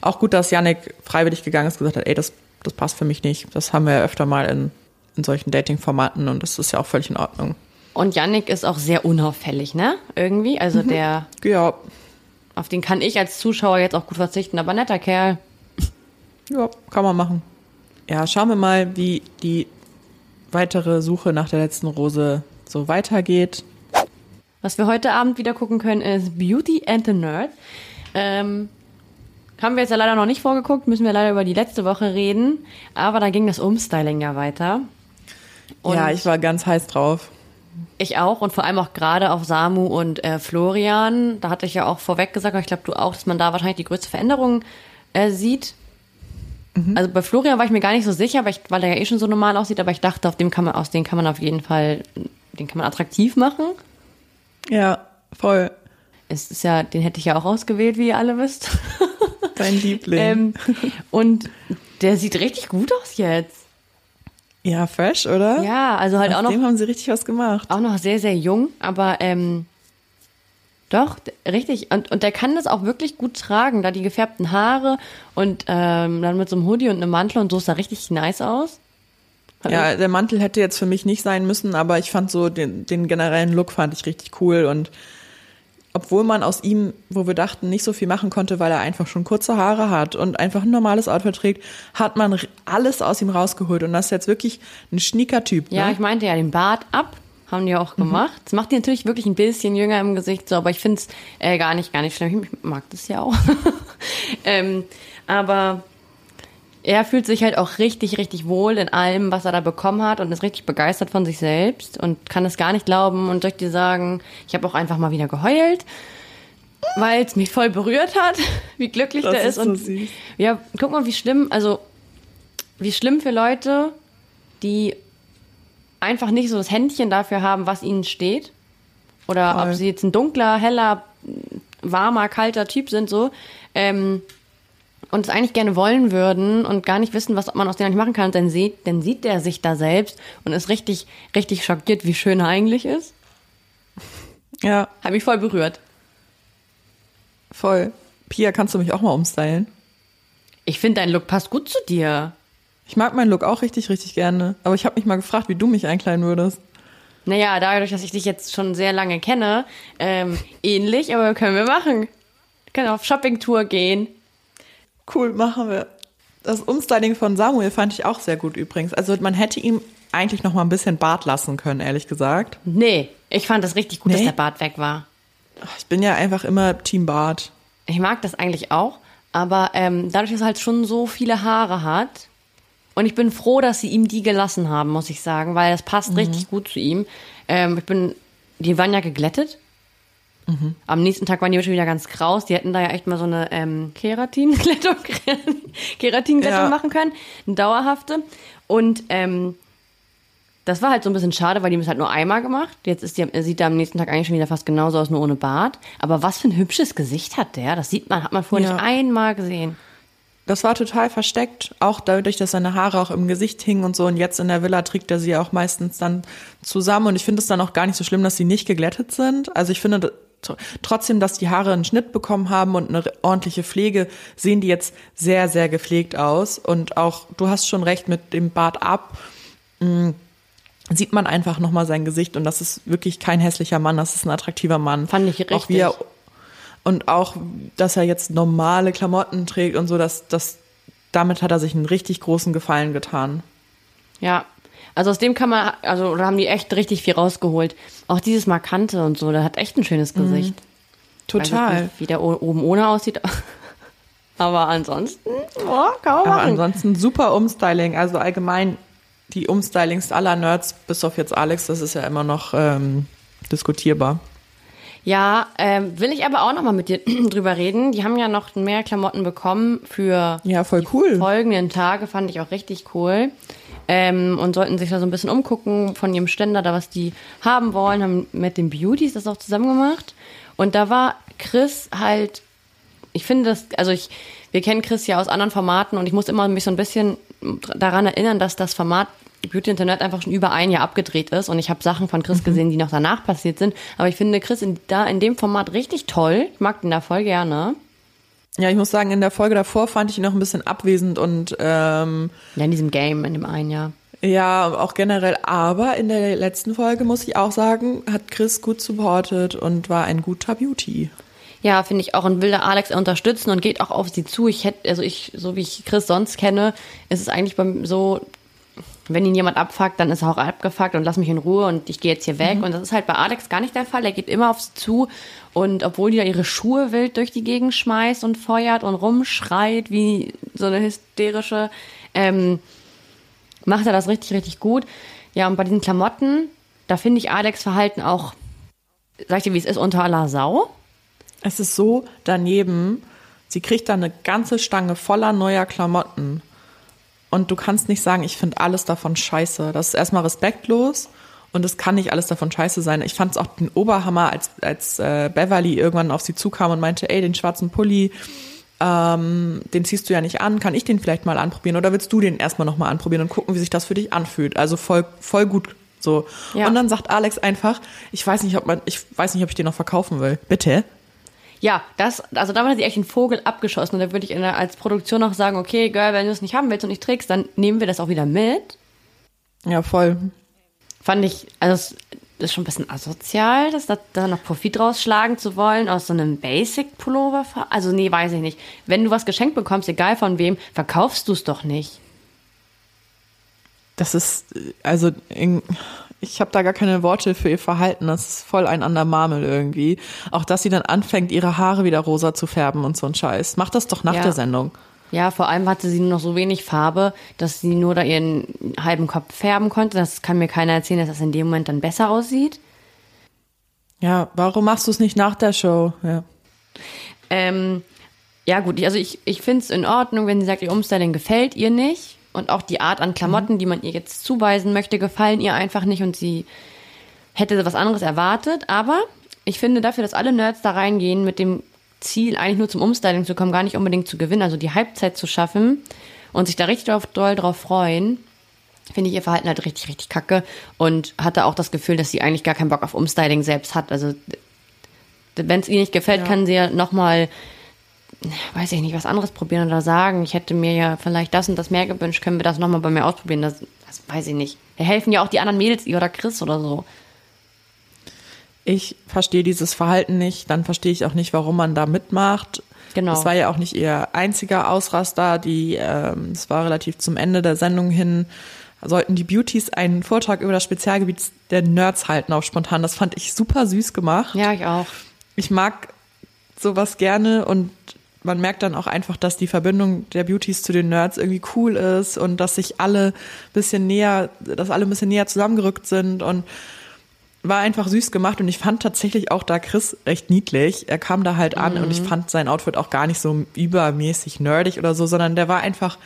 auch gut, dass Yannick freiwillig gegangen ist und gesagt hat, ey, das, das passt für mich nicht. Das haben wir ja öfter mal in, in solchen Dating-Formaten und das ist ja auch völlig in Ordnung. Und Yannick ist auch sehr unauffällig, ne? Irgendwie. Also mhm. der. Ja. Auf den kann ich als Zuschauer jetzt auch gut verzichten, aber netter Kerl. Ja, kann man machen. Ja, schauen wir mal, wie die weitere Suche nach der letzten Rose so weitergeht. Was wir heute Abend wieder gucken können, ist Beauty and the Nerd. Ähm, haben wir jetzt ja leider noch nicht vorgeguckt, müssen wir leider über die letzte Woche reden. Aber da ging das Umstyling ja weiter. Und ja, ich war ganz heiß drauf. Ich auch und vor allem auch gerade auf Samu und äh, Florian. Da hatte ich ja auch vorweg gesagt, aber ich glaube du auch, dass man da wahrscheinlich die größte Veränderung äh, sieht. Mhm. Also bei Florian war ich mir gar nicht so sicher, weil, ich, weil er ja eh schon so normal aussieht, aber ich dachte, auf dem kann man, aus dem kann man auf jeden Fall, den kann man attraktiv machen. Ja, voll. Es ist ja, den hätte ich ja auch ausgewählt, wie ihr alle wisst. Dein Liebling. ähm, und der sieht richtig gut aus jetzt. Ja, fresh, oder? Ja, also halt Aus auch noch. dem haben sie richtig was gemacht. Auch noch sehr, sehr jung, aber ähm, doch, richtig. Und, und der kann das auch wirklich gut tragen, da die gefärbten Haare und ähm, dann mit so einem Hoodie und einem Mantel und so sah richtig nice aus. Hat ja, der Mantel hätte jetzt für mich nicht sein müssen, aber ich fand so den, den generellen Look fand ich richtig cool und obwohl man aus ihm, wo wir dachten, nicht so viel machen konnte, weil er einfach schon kurze Haare hat und einfach ein normales Outfit trägt, hat man alles aus ihm rausgeholt und das ist jetzt wirklich ein Schnieker-Typ. Ne? Ja, ich meinte ja den Bart ab, haben die auch gemacht. Mhm. Das macht die natürlich wirklich ein bisschen jünger im Gesicht, so, aber ich finde es äh, gar nicht, gar nicht schlimm. Ich mag das ja auch. ähm, aber er fühlt sich halt auch richtig, richtig wohl in allem, was er da bekommen hat und ist richtig begeistert von sich selbst und kann es gar nicht glauben und soll ich dir sagen, ich habe auch einfach mal wieder geheult, weil es mich voll berührt hat, wie glücklich das der ist. ist so und süß. ja, guck mal, wie schlimm, also wie schlimm für Leute, die einfach nicht so das Händchen dafür haben, was ihnen steht. Oder Voll. ob sie jetzt ein dunkler, heller, warmer, kalter Typ sind, so. Ähm, und es eigentlich gerne wollen würden und gar nicht wissen, was man aus denen eigentlich machen kann, dann sieht, dann sieht der sich da selbst und ist richtig, richtig schockiert, wie schön er eigentlich ist. Ja. Hat mich voll berührt. Voll. Pia, kannst du mich auch mal umstylen? Ich finde, dein Look passt gut zu dir. Ich mag meinen Look auch richtig, richtig gerne. Aber ich habe mich mal gefragt, wie du mich einkleiden würdest. Naja, dadurch, dass ich dich jetzt schon sehr lange kenne, ähm, ähnlich, aber können wir machen. Wir können auf Shoppingtour gehen. Cool, machen wir. Das Umstyling von Samuel fand ich auch sehr gut übrigens. Also man hätte ihm eigentlich noch mal ein bisschen Bart lassen können, ehrlich gesagt. Nee, ich fand das richtig gut, nee? dass der Bart weg war. Ich bin ja einfach immer Team Bart. Ich mag das eigentlich auch, aber ähm, dadurch, dass er halt schon so viele Haare hat, und ich bin froh, dass sie ihm die gelassen haben, muss ich sagen, weil das passt mhm. richtig gut zu ihm. Ähm, ich bin, die waren ja geglättet. Mhm. Am nächsten Tag waren die schon wieder ganz kraus. Die hätten da ja echt mal so eine ähm, Keratin-Glättung Keratin ja. machen können. Eine dauerhafte. Und ähm, das war halt so ein bisschen schade, weil die haben es halt nur einmal gemacht. Jetzt ist die, sieht er am nächsten Tag eigentlich schon wieder fast genauso aus, nur ohne Bart. Aber was für ein hübsches Gesicht hat der? Das sieht man, hat man vorher ja. nicht einmal gesehen. Das war total versteckt, auch dadurch, dass seine Haare auch im Gesicht hingen und so. Und jetzt in der Villa trägt er sie auch meistens dann zusammen. Und ich finde es dann auch gar nicht so schlimm, dass sie nicht geglättet sind. Also ich finde trotzdem, dass die Haare einen Schnitt bekommen haben und eine ordentliche Pflege, sehen die jetzt sehr, sehr gepflegt aus. Und auch, du hast schon recht, mit dem Bart ab mh, mm, sieht man einfach nochmal sein Gesicht. Und das ist wirklich kein hässlicher Mann, das ist ein attraktiver Mann. Fand ich richtig. Auch er und auch, dass er jetzt normale Klamotten trägt und so, dass, dass, damit hat er sich einen richtig großen Gefallen getan. Ja, also aus dem kann man, also da haben die echt richtig viel rausgeholt. Auch dieses Markante und so, der hat echt ein schönes mhm. Gesicht. Mhm. Total. Nicht, wie der oben ohne aussieht. Aber ansonsten, oh, man Aber ansonsten super Umstyling. Also allgemein die Umstylings aller Nerds, bis auf jetzt Alex, das ist ja immer noch ähm, diskutierbar. Ja, ähm, will ich aber auch noch mal mit dir drüber reden. Die haben ja noch mehr Klamotten bekommen für ja, voll cool. die folgenden Tage, fand ich auch richtig cool. Ähm, und sollten sich da so ein bisschen umgucken von ihrem Ständer, da was die haben wollen, haben mit den Beauties das auch zusammen gemacht. Und da war Chris halt, ich finde das, also ich, wir kennen Chris ja aus anderen Formaten und ich muss immer mich so ein bisschen daran erinnern, dass das Format Beauty Internet einfach schon über ein Jahr abgedreht ist und ich habe Sachen von Chris mhm. gesehen, die noch danach passiert sind. Aber ich finde Chris in, da in dem Format richtig toll. Ich mag den da voll gerne. Ja, ich muss sagen, in der Folge davor fand ich ihn noch ein bisschen abwesend und ähm, ja, in diesem Game, in dem einen Jahr. Ja, auch generell. Aber in der letzten Folge muss ich auch sagen, hat Chris gut supportet und war ein guter Beauty. Ja, finde ich auch und will da Alex unterstützen und geht auch auf sie zu. Ich hätte, also ich, so wie ich Chris sonst kenne, ist es eigentlich beim so, wenn ihn jemand abfuckt, dann ist er auch abgefuckt und lass mich in Ruhe und ich gehe jetzt hier weg. Mhm. Und das ist halt bei Alex gar nicht der Fall. Er geht immer auf sie zu und obwohl die da ihre Schuhe wild durch die Gegend schmeißt und feuert und rumschreit wie so eine hysterische, ähm, macht er das richtig, richtig gut. Ja, und bei diesen Klamotten, da finde ich Alex Verhalten auch, sag ich dir, wie es ist, unter aller Sau. Es ist so daneben, sie kriegt da eine ganze Stange voller neuer Klamotten und du kannst nicht sagen, ich finde alles davon scheiße. Das ist erstmal respektlos und es kann nicht alles davon scheiße sein. Ich fand es auch den Oberhammer, als, als äh, Beverly irgendwann auf sie zukam und meinte, ey, den schwarzen Pulli, ähm, den ziehst du ja nicht an, kann ich den vielleicht mal anprobieren oder willst du den erstmal nochmal anprobieren und gucken, wie sich das für dich anfühlt? Also voll, voll gut so. Ja. Und dann sagt Alex einfach, ich weiß nicht, ob man, ich weiß nicht, ob ich den noch verkaufen will. Bitte? Ja, das, also da hat sie echt einen Vogel abgeschossen und da würde ich der, als Produktion noch sagen, okay, Girl, wenn du es nicht haben willst und nicht trägst, dann nehmen wir das auch wieder mit. Ja, voll. Fand ich, also das ist schon ein bisschen asozial, dass da, da noch Profit rausschlagen zu wollen aus so einem Basic-Pullover. Also nee, weiß ich nicht. Wenn du was geschenkt bekommst, egal von wem, verkaufst du es doch nicht. Das ist, also in, ich habe da gar keine Worte für ihr Verhalten. Das ist voll ein Marmel irgendwie. Auch dass sie dann anfängt, ihre Haare wieder rosa zu färben und so ein Scheiß. Mach das doch nach ja. der Sendung. Ja, vor allem hatte sie nur noch so wenig Farbe, dass sie nur da ihren halben Kopf färben konnte. Das kann mir keiner erzählen, dass das in dem Moment dann besser aussieht. Ja, warum machst du es nicht nach der Show? Ja. Ähm, ja, gut, also ich, ich finde es in Ordnung, wenn sie sagt, ihr Umstyling gefällt ihr nicht und auch die Art an Klamotten, mhm. die man ihr jetzt zuweisen möchte, gefallen ihr einfach nicht und sie hätte was anderes erwartet. Aber ich finde dafür, dass alle Nerds da reingehen mit dem Ziel, eigentlich nur zum Umstyling zu kommen, gar nicht unbedingt zu gewinnen, also die Halbzeit zu schaffen und sich da richtig doll drauf freuen, finde ich ihr Verhalten halt richtig, richtig kacke und hatte auch das Gefühl, dass sie eigentlich gar keinen Bock auf Umstyling selbst hat. Also wenn es ihr nicht gefällt, ja. kann sie ja nochmal weiß ich nicht, was anderes probieren oder sagen. Ich hätte mir ja vielleicht das und das mehr gewünscht, können wir das nochmal bei mir ausprobieren. Das, das weiß ich nicht. Da helfen ja auch die anderen Mädels, ihr oder Chris oder so. Ich verstehe dieses Verhalten nicht, dann verstehe ich auch nicht, warum man da mitmacht. Genau. Es war ja auch nicht ihr einziger Ausraster. Die, ähm, es war relativ zum Ende der Sendung hin, sollten die Beauties einen Vortrag über das Spezialgebiet der Nerds halten auf spontan. Das fand ich super süß gemacht. Ja, ich auch. Ich mag sowas gerne und man merkt dann auch einfach, dass die Verbindung der Beauties zu den Nerds irgendwie cool ist und dass sich alle bisschen näher, dass alle ein bisschen näher zusammengerückt sind und war einfach süß gemacht und ich fand tatsächlich auch da Chris recht niedlich. Er kam da halt an mhm. und ich mhm. fand sein Outfit auch gar nicht so übermäßig nerdig oder so, sondern der war einfach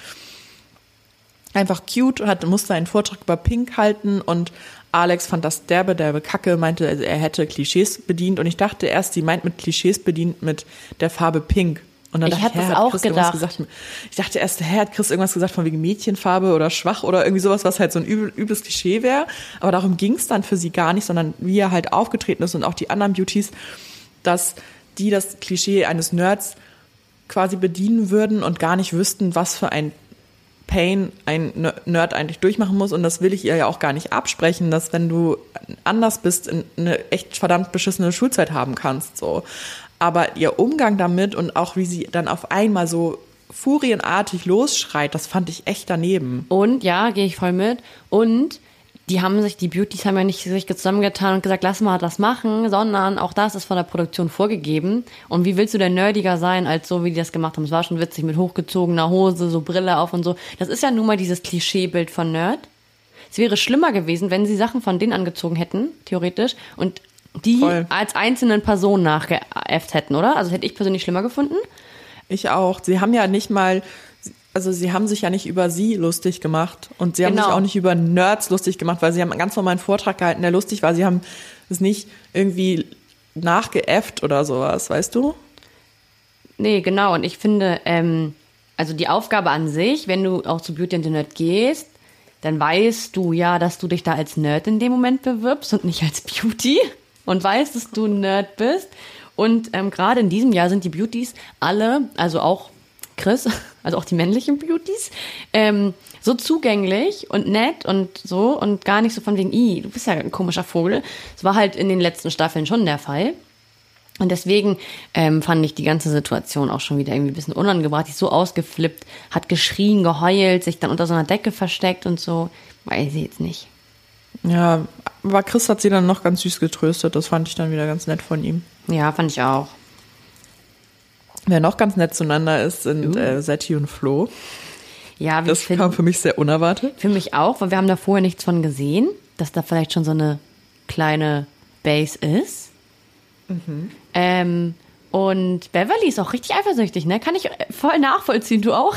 einfach cute, hat musste einen Vortrag über Pink halten und Alex fand das derbe, derbe Kacke, meinte, er hätte Klischees bedient und ich dachte erst, sie meint mit Klischees bedient mit der Farbe Pink. Und dann ich dachte ich, hä, auch Chris gedacht. Gesagt? Ich dachte erst, hä, hat Chris irgendwas gesagt von wegen Mädchenfarbe oder schwach oder irgendwie sowas, was halt so ein übel, übles Klischee wäre. Aber darum ging es dann für sie gar nicht, sondern wie er halt aufgetreten ist und auch die anderen Beauties, dass die das Klischee eines Nerds quasi bedienen würden und gar nicht wüssten, was für ein Pain ein Nerd eigentlich durchmachen muss. Und das will ich ihr ja auch gar nicht absprechen, dass wenn du anders bist, eine echt verdammt beschissene Schulzeit haben kannst. So aber ihr Umgang damit und auch wie sie dann auf einmal so furienartig losschreit, das fand ich echt daneben. Und ja, gehe ich voll mit. Und die haben sich, die Beauties haben ja nicht sich zusammengetan und gesagt, lass mal das machen, sondern auch das ist von der Produktion vorgegeben. Und wie willst du denn nerdiger sein, als so, wie die das gemacht haben? Es war schon witzig mit hochgezogener Hose, so Brille auf und so. Das ist ja nun mal dieses Klischeebild von Nerd. Es wäre schlimmer gewesen, wenn sie Sachen von denen angezogen hätten, theoretisch, und die Voll. als einzelnen Personen nachgeäfft hätten, oder? Also hätte ich persönlich schlimmer gefunden. Ich auch. Sie haben ja nicht mal, also sie haben sich ja nicht über sie lustig gemacht und sie haben genau. sich auch nicht über Nerds lustig gemacht, weil sie haben einen ganz normalen Vortrag gehalten, der lustig war. Sie haben es nicht irgendwie nachgeäfft oder sowas, weißt du? Nee, genau. Und ich finde, ähm, also die Aufgabe an sich, wenn du auch zu Beauty and the Nerd gehst, dann weißt du ja, dass du dich da als Nerd in dem Moment bewirbst und nicht als Beauty und weißt, dass du ein Nerd bist. Und ähm, gerade in diesem Jahr sind die Beauties alle, also auch Chris, also auch die männlichen Beauties, ähm, so zugänglich und nett und so und gar nicht so von wegen, i, du bist ja ein komischer Vogel. Das war halt in den letzten Staffeln schon der Fall. Und deswegen ähm, fand ich die ganze Situation auch schon wieder irgendwie ein bisschen unangebracht. Die ist so ausgeflippt, hat geschrien, geheult, sich dann unter so einer Decke versteckt und so. Weiß ich jetzt nicht. Ja, aber Chris hat sie dann noch ganz süß getröstet. Das fand ich dann wieder ganz nett von ihm. Ja, fand ich auch. Wer noch ganz nett zueinander ist, sind äh, Setti und Flo. Ja, das finden, kam für mich sehr unerwartet. Für mich auch, weil wir haben da vorher nichts von gesehen, dass da vielleicht schon so eine kleine Base ist. Mhm. Ähm, und Beverly ist auch richtig eifersüchtig, ne? Kann ich voll nachvollziehen, du auch?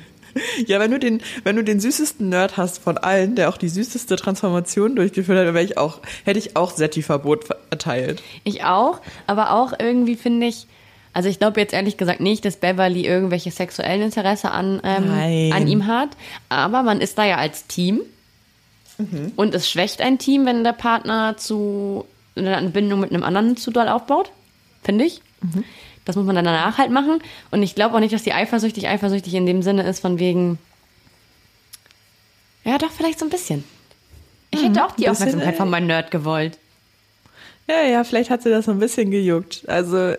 ja, wenn du den, wenn du den süßesten Nerd hast von allen, der auch die süßeste Transformation durchgeführt hat, wäre ich auch, hätte ich auch Setti-Verbot erteilt. Ich auch, aber auch irgendwie finde ich, also ich glaube jetzt ehrlich gesagt nicht, dass Beverly irgendwelche sexuellen Interesse an, ähm, an ihm hat. Aber man ist da ja als Team. Mhm. Und es schwächt ein Team, wenn der Partner zu eine Bindung mit einem anderen zu doll aufbaut. Finde ich. Mhm. Das muss man dann danach halt machen. Und ich glaube auch nicht, dass die eifersüchtig eifersüchtig in dem Sinne ist, von wegen. Ja, doch, vielleicht so ein bisschen. Ich mhm, hätte auch die Aufmerksamkeit von meinem Nerd gewollt. Ja, ja, vielleicht hat sie das so ein bisschen gejuckt. Also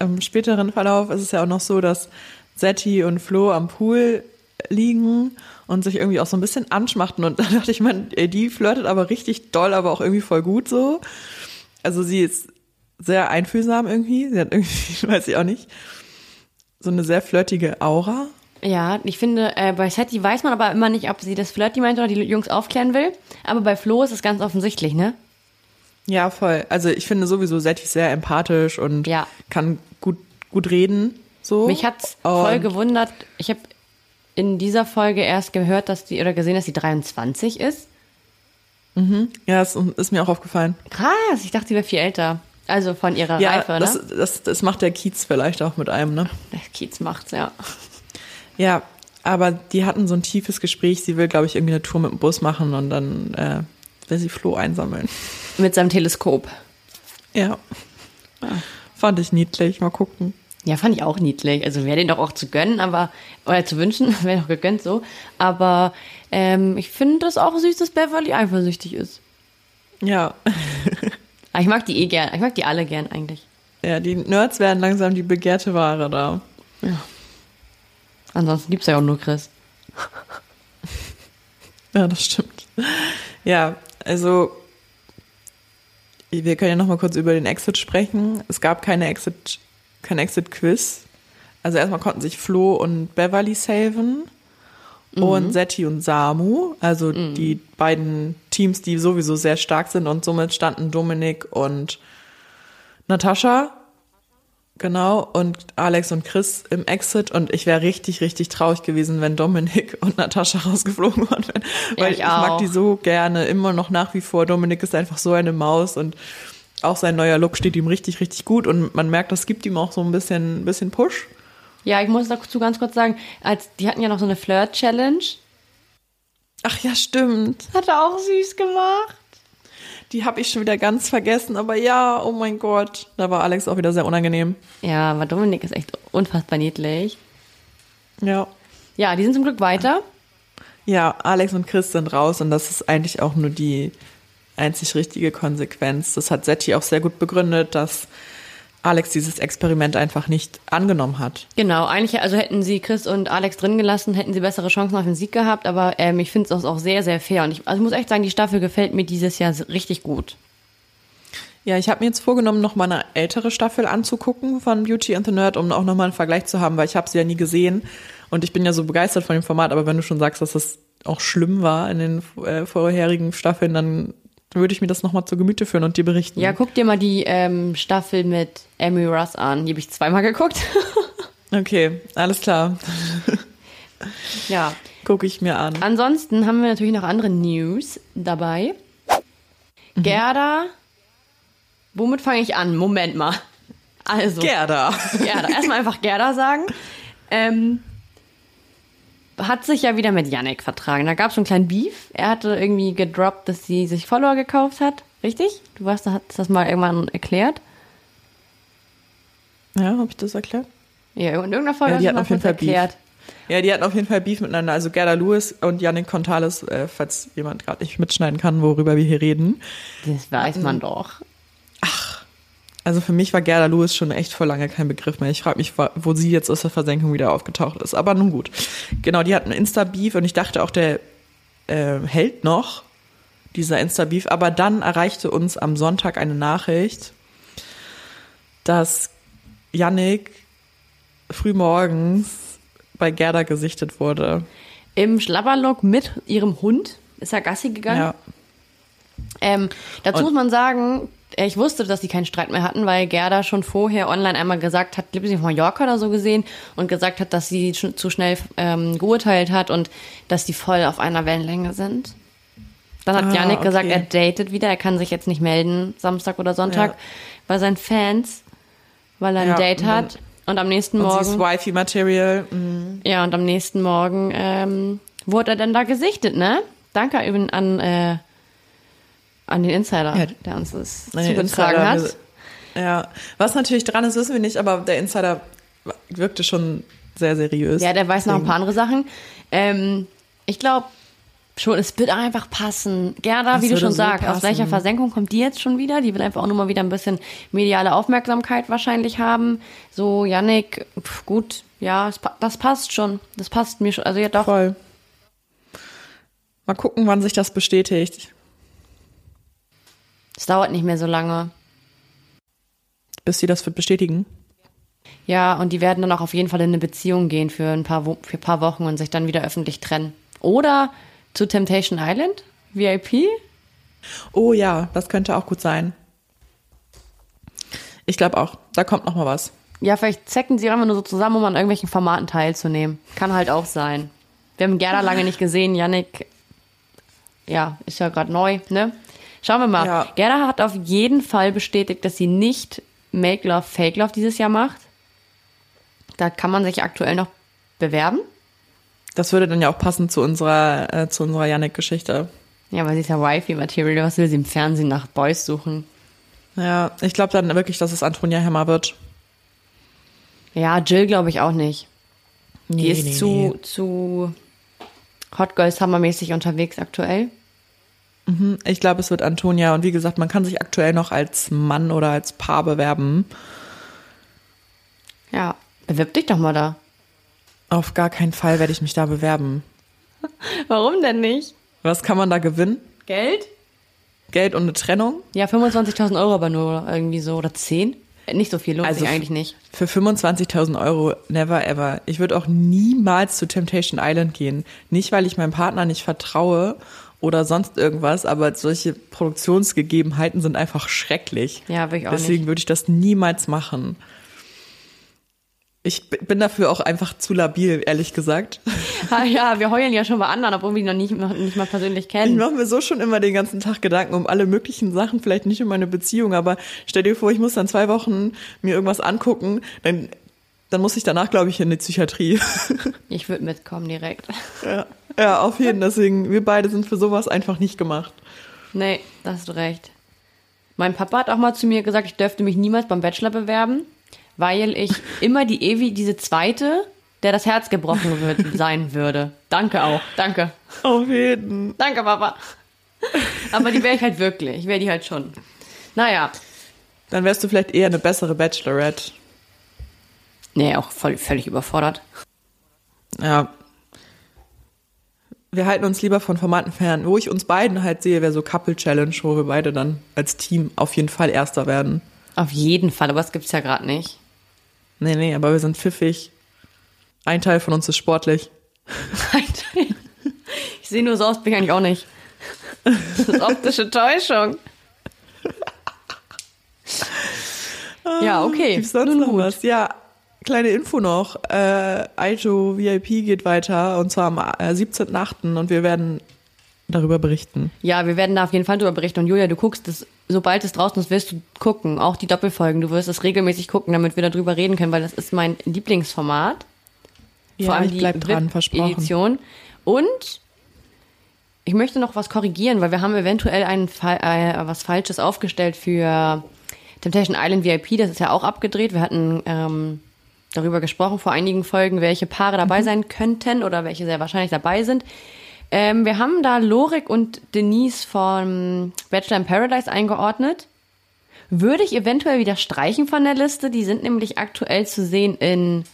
im späteren Verlauf ist es ja auch noch so, dass Setti und Flo am Pool liegen und sich irgendwie auch so ein bisschen anschmachten. Und da dachte ich, man, die flirtet aber richtig doll, aber auch irgendwie voll gut so. Also sie ist sehr einfühlsam irgendwie. Sie hat irgendwie, weiß ich auch nicht, so eine sehr flirtige Aura. Ja, ich finde, äh, bei Setti weiß man aber immer nicht, ob sie das Flirty meint oder die Jungs aufklären will. Aber bei Flo ist es ganz offensichtlich, ne? Ja, voll. Also ich finde sowieso Setti sehr empathisch und ja. kann gut, gut reden. So. Mich hat's voll gewundert. Ich habe in dieser Folge erst gehört, dass die oder gesehen, dass sie 23 ist. Mhm. Ja, das ist mir auch aufgefallen. Krass, ich dachte, sie wäre viel älter. Also von ihrer ja, Reife, das, ne? Das, das macht der Kiez vielleicht auch mit einem, ne? Der Kiez macht's, ja. Ja, aber die hatten so ein tiefes Gespräch. Sie will, glaube ich, irgendwie eine Tour mit dem Bus machen und dann äh, will sie Flo einsammeln. Mit seinem Teleskop. Ja. ja. Fand ich niedlich. Mal gucken. Ja, fand ich auch niedlich. Also wäre den doch auch zu gönnen, aber, oder zu wünschen, wäre doch gegönnt so. Aber ähm, ich finde das auch süß, dass Beverly eifersüchtig ist. Ja. aber ich mag die eh gern. Ich mag die alle gern eigentlich. Ja, die Nerds werden langsam die begehrte Ware da. Ja. Ansonsten gibt es ja auch nur Chris. ja, das stimmt. Ja, also wir können ja noch mal kurz über den Exit sprechen. Es gab keine Exit kein Exit-Quiz. Also erstmal konnten sich Flo und Beverly saven mhm. und Setti und Samu, also mhm. die beiden Teams, die sowieso sehr stark sind und somit standen Dominik und Natascha, genau, und Alex und Chris im Exit und ich wäre richtig, richtig traurig gewesen, wenn Dominik und Natascha rausgeflogen wären, weil ja, ich, ich mag die so gerne, immer noch nach wie vor. Dominik ist einfach so eine Maus und auch sein neuer Look steht ihm richtig, richtig gut und man merkt, das gibt ihm auch so ein bisschen, ein bisschen Push. Ja, ich muss dazu ganz kurz sagen, als, die hatten ja noch so eine Flirt-Challenge. Ach ja, stimmt. Hat er auch süß gemacht. Die habe ich schon wieder ganz vergessen, aber ja, oh mein Gott, da war Alex auch wieder sehr unangenehm. Ja, aber Dominik ist echt unfassbar niedlich. Ja. Ja, die sind zum Glück weiter. Ja, Alex und Chris sind raus und das ist eigentlich auch nur die einzig richtige Konsequenz. Das hat Setti auch sehr gut begründet, dass Alex dieses Experiment einfach nicht angenommen hat. Genau, eigentlich, also hätten sie Chris und Alex drin gelassen, hätten sie bessere Chancen auf den Sieg gehabt, aber ähm, ich finde es auch sehr, sehr fair. Und ich, also ich muss echt sagen, die Staffel gefällt mir dieses Jahr richtig gut. Ja, ich habe mir jetzt vorgenommen, noch mal eine ältere Staffel anzugucken von Beauty and the Nerd, um auch noch mal einen Vergleich zu haben, weil ich habe sie ja nie gesehen und ich bin ja so begeistert von dem Format. Aber wenn du schon sagst, dass das auch schlimm war in den äh, vorherigen Staffeln, dann würde ich mir das nochmal zu Gemüte führen und dir berichten. Ja, guck dir mal die ähm, Staffel mit Amy Russ an. Die habe ich zweimal geguckt. okay, alles klar. ja. Gucke ich mir an. Ansonsten haben wir natürlich noch andere News dabei. Mhm. Gerda, womit fange ich an? Moment mal. Also. Gerda. Gerda. Erstmal einfach Gerda sagen. Ähm, hat sich ja wieder mit Yannick vertragen. Da gab es so einen kleinen Beef. Er hatte irgendwie gedroppt, dass sie sich Follower gekauft hat. Richtig? Du hast das mal irgendwann erklärt. Ja, habe ich das erklärt? Ja, in irgendeiner Folge ja, die hat auf jeden Fall erklärt. Beef. Ja, die hatten auf jeden Fall Beef miteinander. Also Gerda Lewis und Yannick Contales, äh, falls jemand gerade nicht mitschneiden kann, worüber wir hier reden. Das weiß man doch. Also für mich war Gerda Lewis schon echt vor lange kein Begriff mehr. Ich frage mich, wo sie jetzt aus der Versenkung wieder aufgetaucht ist. Aber nun gut. Genau, die hatten Insta-Beef und ich dachte auch, der äh, hält noch, dieser Insta-Beef. Aber dann erreichte uns am Sonntag eine Nachricht, dass Yannick frühmorgens bei Gerda gesichtet wurde. Im Schlabberlock mit ihrem Hund ist er Gassi gegangen. Ja. Ähm, dazu Und muss man sagen, ich wusste, dass sie keinen Streit mehr hatten, weil Gerda schon vorher online einmal gesagt hat, glaube ich, Mallorca oder so gesehen und gesagt hat, dass sie zu schnell ähm, geurteilt hat und dass die voll auf einer Wellenlänge sind. Dann hat ah, Janik okay. gesagt, er datet wieder, er kann sich jetzt nicht melden, Samstag oder Sonntag, ja. bei seinen Fans, weil er ein ja, Date hat. Und am nächsten und Morgen. Wifi-Material. Mhm. Ja, und am nächsten Morgen ähm, wurde er dann da gesichtet, ne? Danke an, äh, an den Insider, ja, der uns das zugetragen hat. Ja, was natürlich dran ist, wissen wir nicht, aber der Insider wirkte schon sehr seriös. Ja, der weiß noch ein paar andere Sachen. Ähm, ich glaube, schon, es wird einfach passen. Gerda, das wie du schon so sagst, passen. aus welcher Versenkung kommt die jetzt schon wieder? Die will einfach auch nur mal wieder ein bisschen mediale Aufmerksamkeit wahrscheinlich haben. So, Yannick, pf, gut, ja, das passt schon. Das passt mir schon. Also ja, doch. Voll. Mal gucken, wann sich das bestätigt. Es dauert nicht mehr so lange. Bis sie das wird bestätigen? Ja, und die werden dann auch auf jeden Fall in eine Beziehung gehen für ein paar, für ein paar Wochen und sich dann wieder öffentlich trennen. Oder zu Temptation Island? VIP? Oh ja, das könnte auch gut sein. Ich glaube auch. Da kommt noch mal was. Ja, vielleicht zecken sie einfach nur so zusammen, um an irgendwelchen Formaten teilzunehmen. Kann halt auch sein. Wir haben Gerda lange nicht gesehen. Yannick, ja, ist ja gerade neu, ne? Schauen wir mal. Ja. Gerda hat auf jeden Fall bestätigt, dass sie nicht Make Love, Fake Love dieses Jahr macht. Da kann man sich aktuell noch bewerben. Das würde dann ja auch passen zu unserer, äh, zu unserer Yannick-Geschichte. Ja, weil sie ist ja Wifi-Material. Was will sie im Fernsehen nach Boys suchen? Ja, ich glaube dann wirklich, dass es Antonia Hemmer wird. Ja, Jill glaube ich auch nicht. Nee, Die ist nee, zu, nee. zu Hot Girls Summer-mäßig unterwegs aktuell. Mhm, ich glaube, es wird Antonia. Und wie gesagt, man kann sich aktuell noch als Mann oder als Paar bewerben. Ja, bewirb dich doch mal da. Auf gar keinen Fall werde ich mich da bewerben. Warum denn nicht? Was kann man da gewinnen? Geld? Geld und eine Trennung? Ja, 25.000 Euro aber nur irgendwie so oder 10? Nicht so viel, lohnt also sich eigentlich nicht. Für 25.000 Euro, never ever. Ich würde auch niemals zu Temptation Island gehen. Nicht, weil ich meinem Partner nicht vertraue oder sonst irgendwas, aber solche Produktionsgegebenheiten sind einfach schrecklich. Ja, will ich auch Deswegen nicht. würde ich das niemals machen. Ich bin dafür auch einfach zu labil, ehrlich gesagt. Ah, ja, wir heulen ja schon bei anderen, obwohl wir ihn noch nicht, noch nicht mal persönlich kennen. Ich mache mir so schon immer den ganzen Tag Gedanken um alle möglichen Sachen, vielleicht nicht um meine Beziehung, aber stell dir vor, ich muss dann zwei Wochen mir irgendwas angucken, dann, dann muss ich danach, glaube ich, in die Psychiatrie. Ich würde mitkommen direkt. Ja, ja, auf jeden Fall. Deswegen, wir beide sind für sowas einfach nicht gemacht. Nee, da hast du recht. Mein Papa hat auch mal zu mir gesagt, ich dürfte mich niemals beim Bachelor bewerben weil ich immer die Evi, diese zweite, der das Herz gebrochen wird, sein würde. Danke auch. Danke. Auf jeden. Danke, Papa. Aber die wäre ich halt wirklich. Ich wäre die halt schon. Naja. Dann wärst du vielleicht eher eine bessere Bachelorette. Nee, auch voll, völlig überfordert. Ja. Wir halten uns lieber von Formaten fern. Wo ich uns beiden halt sehe, wäre so Couple Challenge, wo wir beide dann als Team auf jeden Fall Erster werden. Auf jeden Fall, aber das gibt's ja gerade nicht. Nee, nee, aber wir sind pfiffig. Ein Teil von uns ist sportlich. Ein Teil? Ich sehe nur so aus, bin ich eigentlich auch nicht. Das ist optische Täuschung. ja, okay. Gibt's sonst noch was? Ja, kleine Info noch. Äh, Aito VIP geht weiter und zwar am äh, 17.8. und wir werden darüber berichten. Ja, wir werden da auf jeden Fall darüber berichten. Und Julia, du guckst es, sobald es draußen ist, wirst du gucken. Auch die Doppelfolgen. Du wirst es regelmäßig gucken, damit wir darüber reden können, weil das ist mein Lieblingsformat. Ja, Vor allem ich die bleib dran, versprochen. Edition. Und ich möchte noch was korrigieren, weil wir haben eventuell ein Fall, äh, was Falsches aufgestellt für Temptation Island VIP. Das ist ja auch abgedreht. Wir hatten ähm, darüber gesprochen vor einigen Folgen, welche Paare dabei Mhm. sein könnten oder welche sehr wahrscheinlich dabei sind. Ähm, wir haben da Lorik und Denise von Bachelor in Paradise eingeordnet. Würde ich eventuell wieder streichen von der Liste. Die sind nämlich aktuell zu sehen in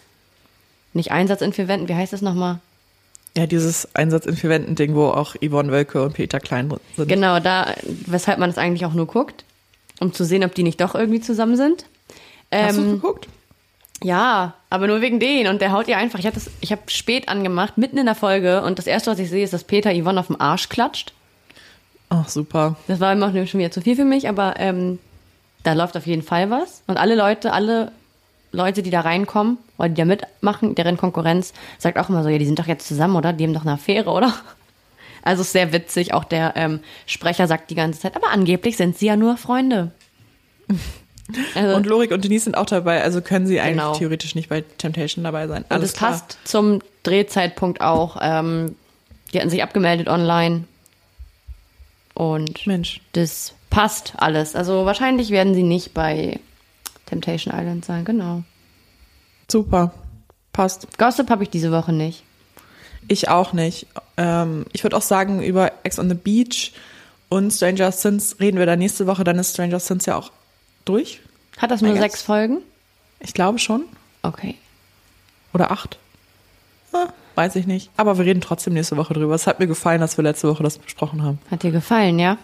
nicht Einsatz in vier Wänden, wie heißt das nochmal? Ja, dieses Einsatz in vier Wänden-Ding, wo auch Yvonne Wölke und Peter Klein sind. Genau, da, weshalb man das eigentlich auch nur guckt, um zu sehen, ob die nicht doch irgendwie zusammen sind. Hast du Ähm, geguckt? Ja, aber nur wegen denen. Und der haut ihr einfach. Ich habe ich hab spät angemacht, mitten in der Folge. Und das erste, was ich sehe, ist, dass Peter Yvonne auf den Arsch klatscht. Ach, super. Das war immer noch schon wieder zu viel für mich, aber ähm, da läuft auf jeden Fall was. Und alle Leute, alle Leute, die da reinkommen oder die da mitmachen, deren Konkurrenz, sagt auch immer so, ja, die sind doch jetzt zusammen, oder? Die haben doch eine Affäre, oder? Also ist sehr witzig. Auch der ähm, Sprecher sagt die ganze Zeit, aber angeblich sind sie ja nur Freunde. Also, Und Lorik und Denise sind auch dabei, also können sie eigentlich Genau. theoretisch nicht bei Temptation dabei sein. Und Alles es klar. passt zum Drehzeitpunkt auch. Ähm, die hatten sich abgemeldet online. Und Mensch. das passt alles. Also wahrscheinlich werden sie nicht bei Temptation Island sein, genau. Super. Passt. Gossip habe ich diese Woche nicht. Ich auch nicht. Ähm, ich würde auch sagen, über Ex on the Beach und Stranger Things reden wir da nächste Woche. Dann ist Stranger Things ja auch durch. Hat das nur sechs Folgen? Ich glaube schon. Okay. Oder acht. Ah, weiß ich nicht. Aber wir reden trotzdem nächste Woche drüber. Es hat mir gefallen, dass wir letzte Woche das besprochen haben. Hat dir gefallen, ja?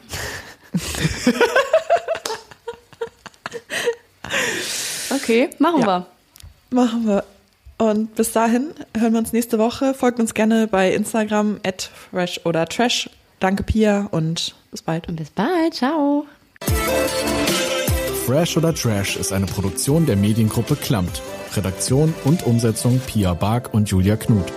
okay, machen Ja. wir. Machen wir. Und bis dahin hören wir uns nächste Woche. Folgt uns gerne bei Instagram at fresh oder trash. Danke, Pia, und bis bald. Und bis bald. Ciao. Fresh oder Trash ist eine Produktion der Mediengruppe Klammt. Redaktion und Umsetzung Pia Bark und Julia Knuth.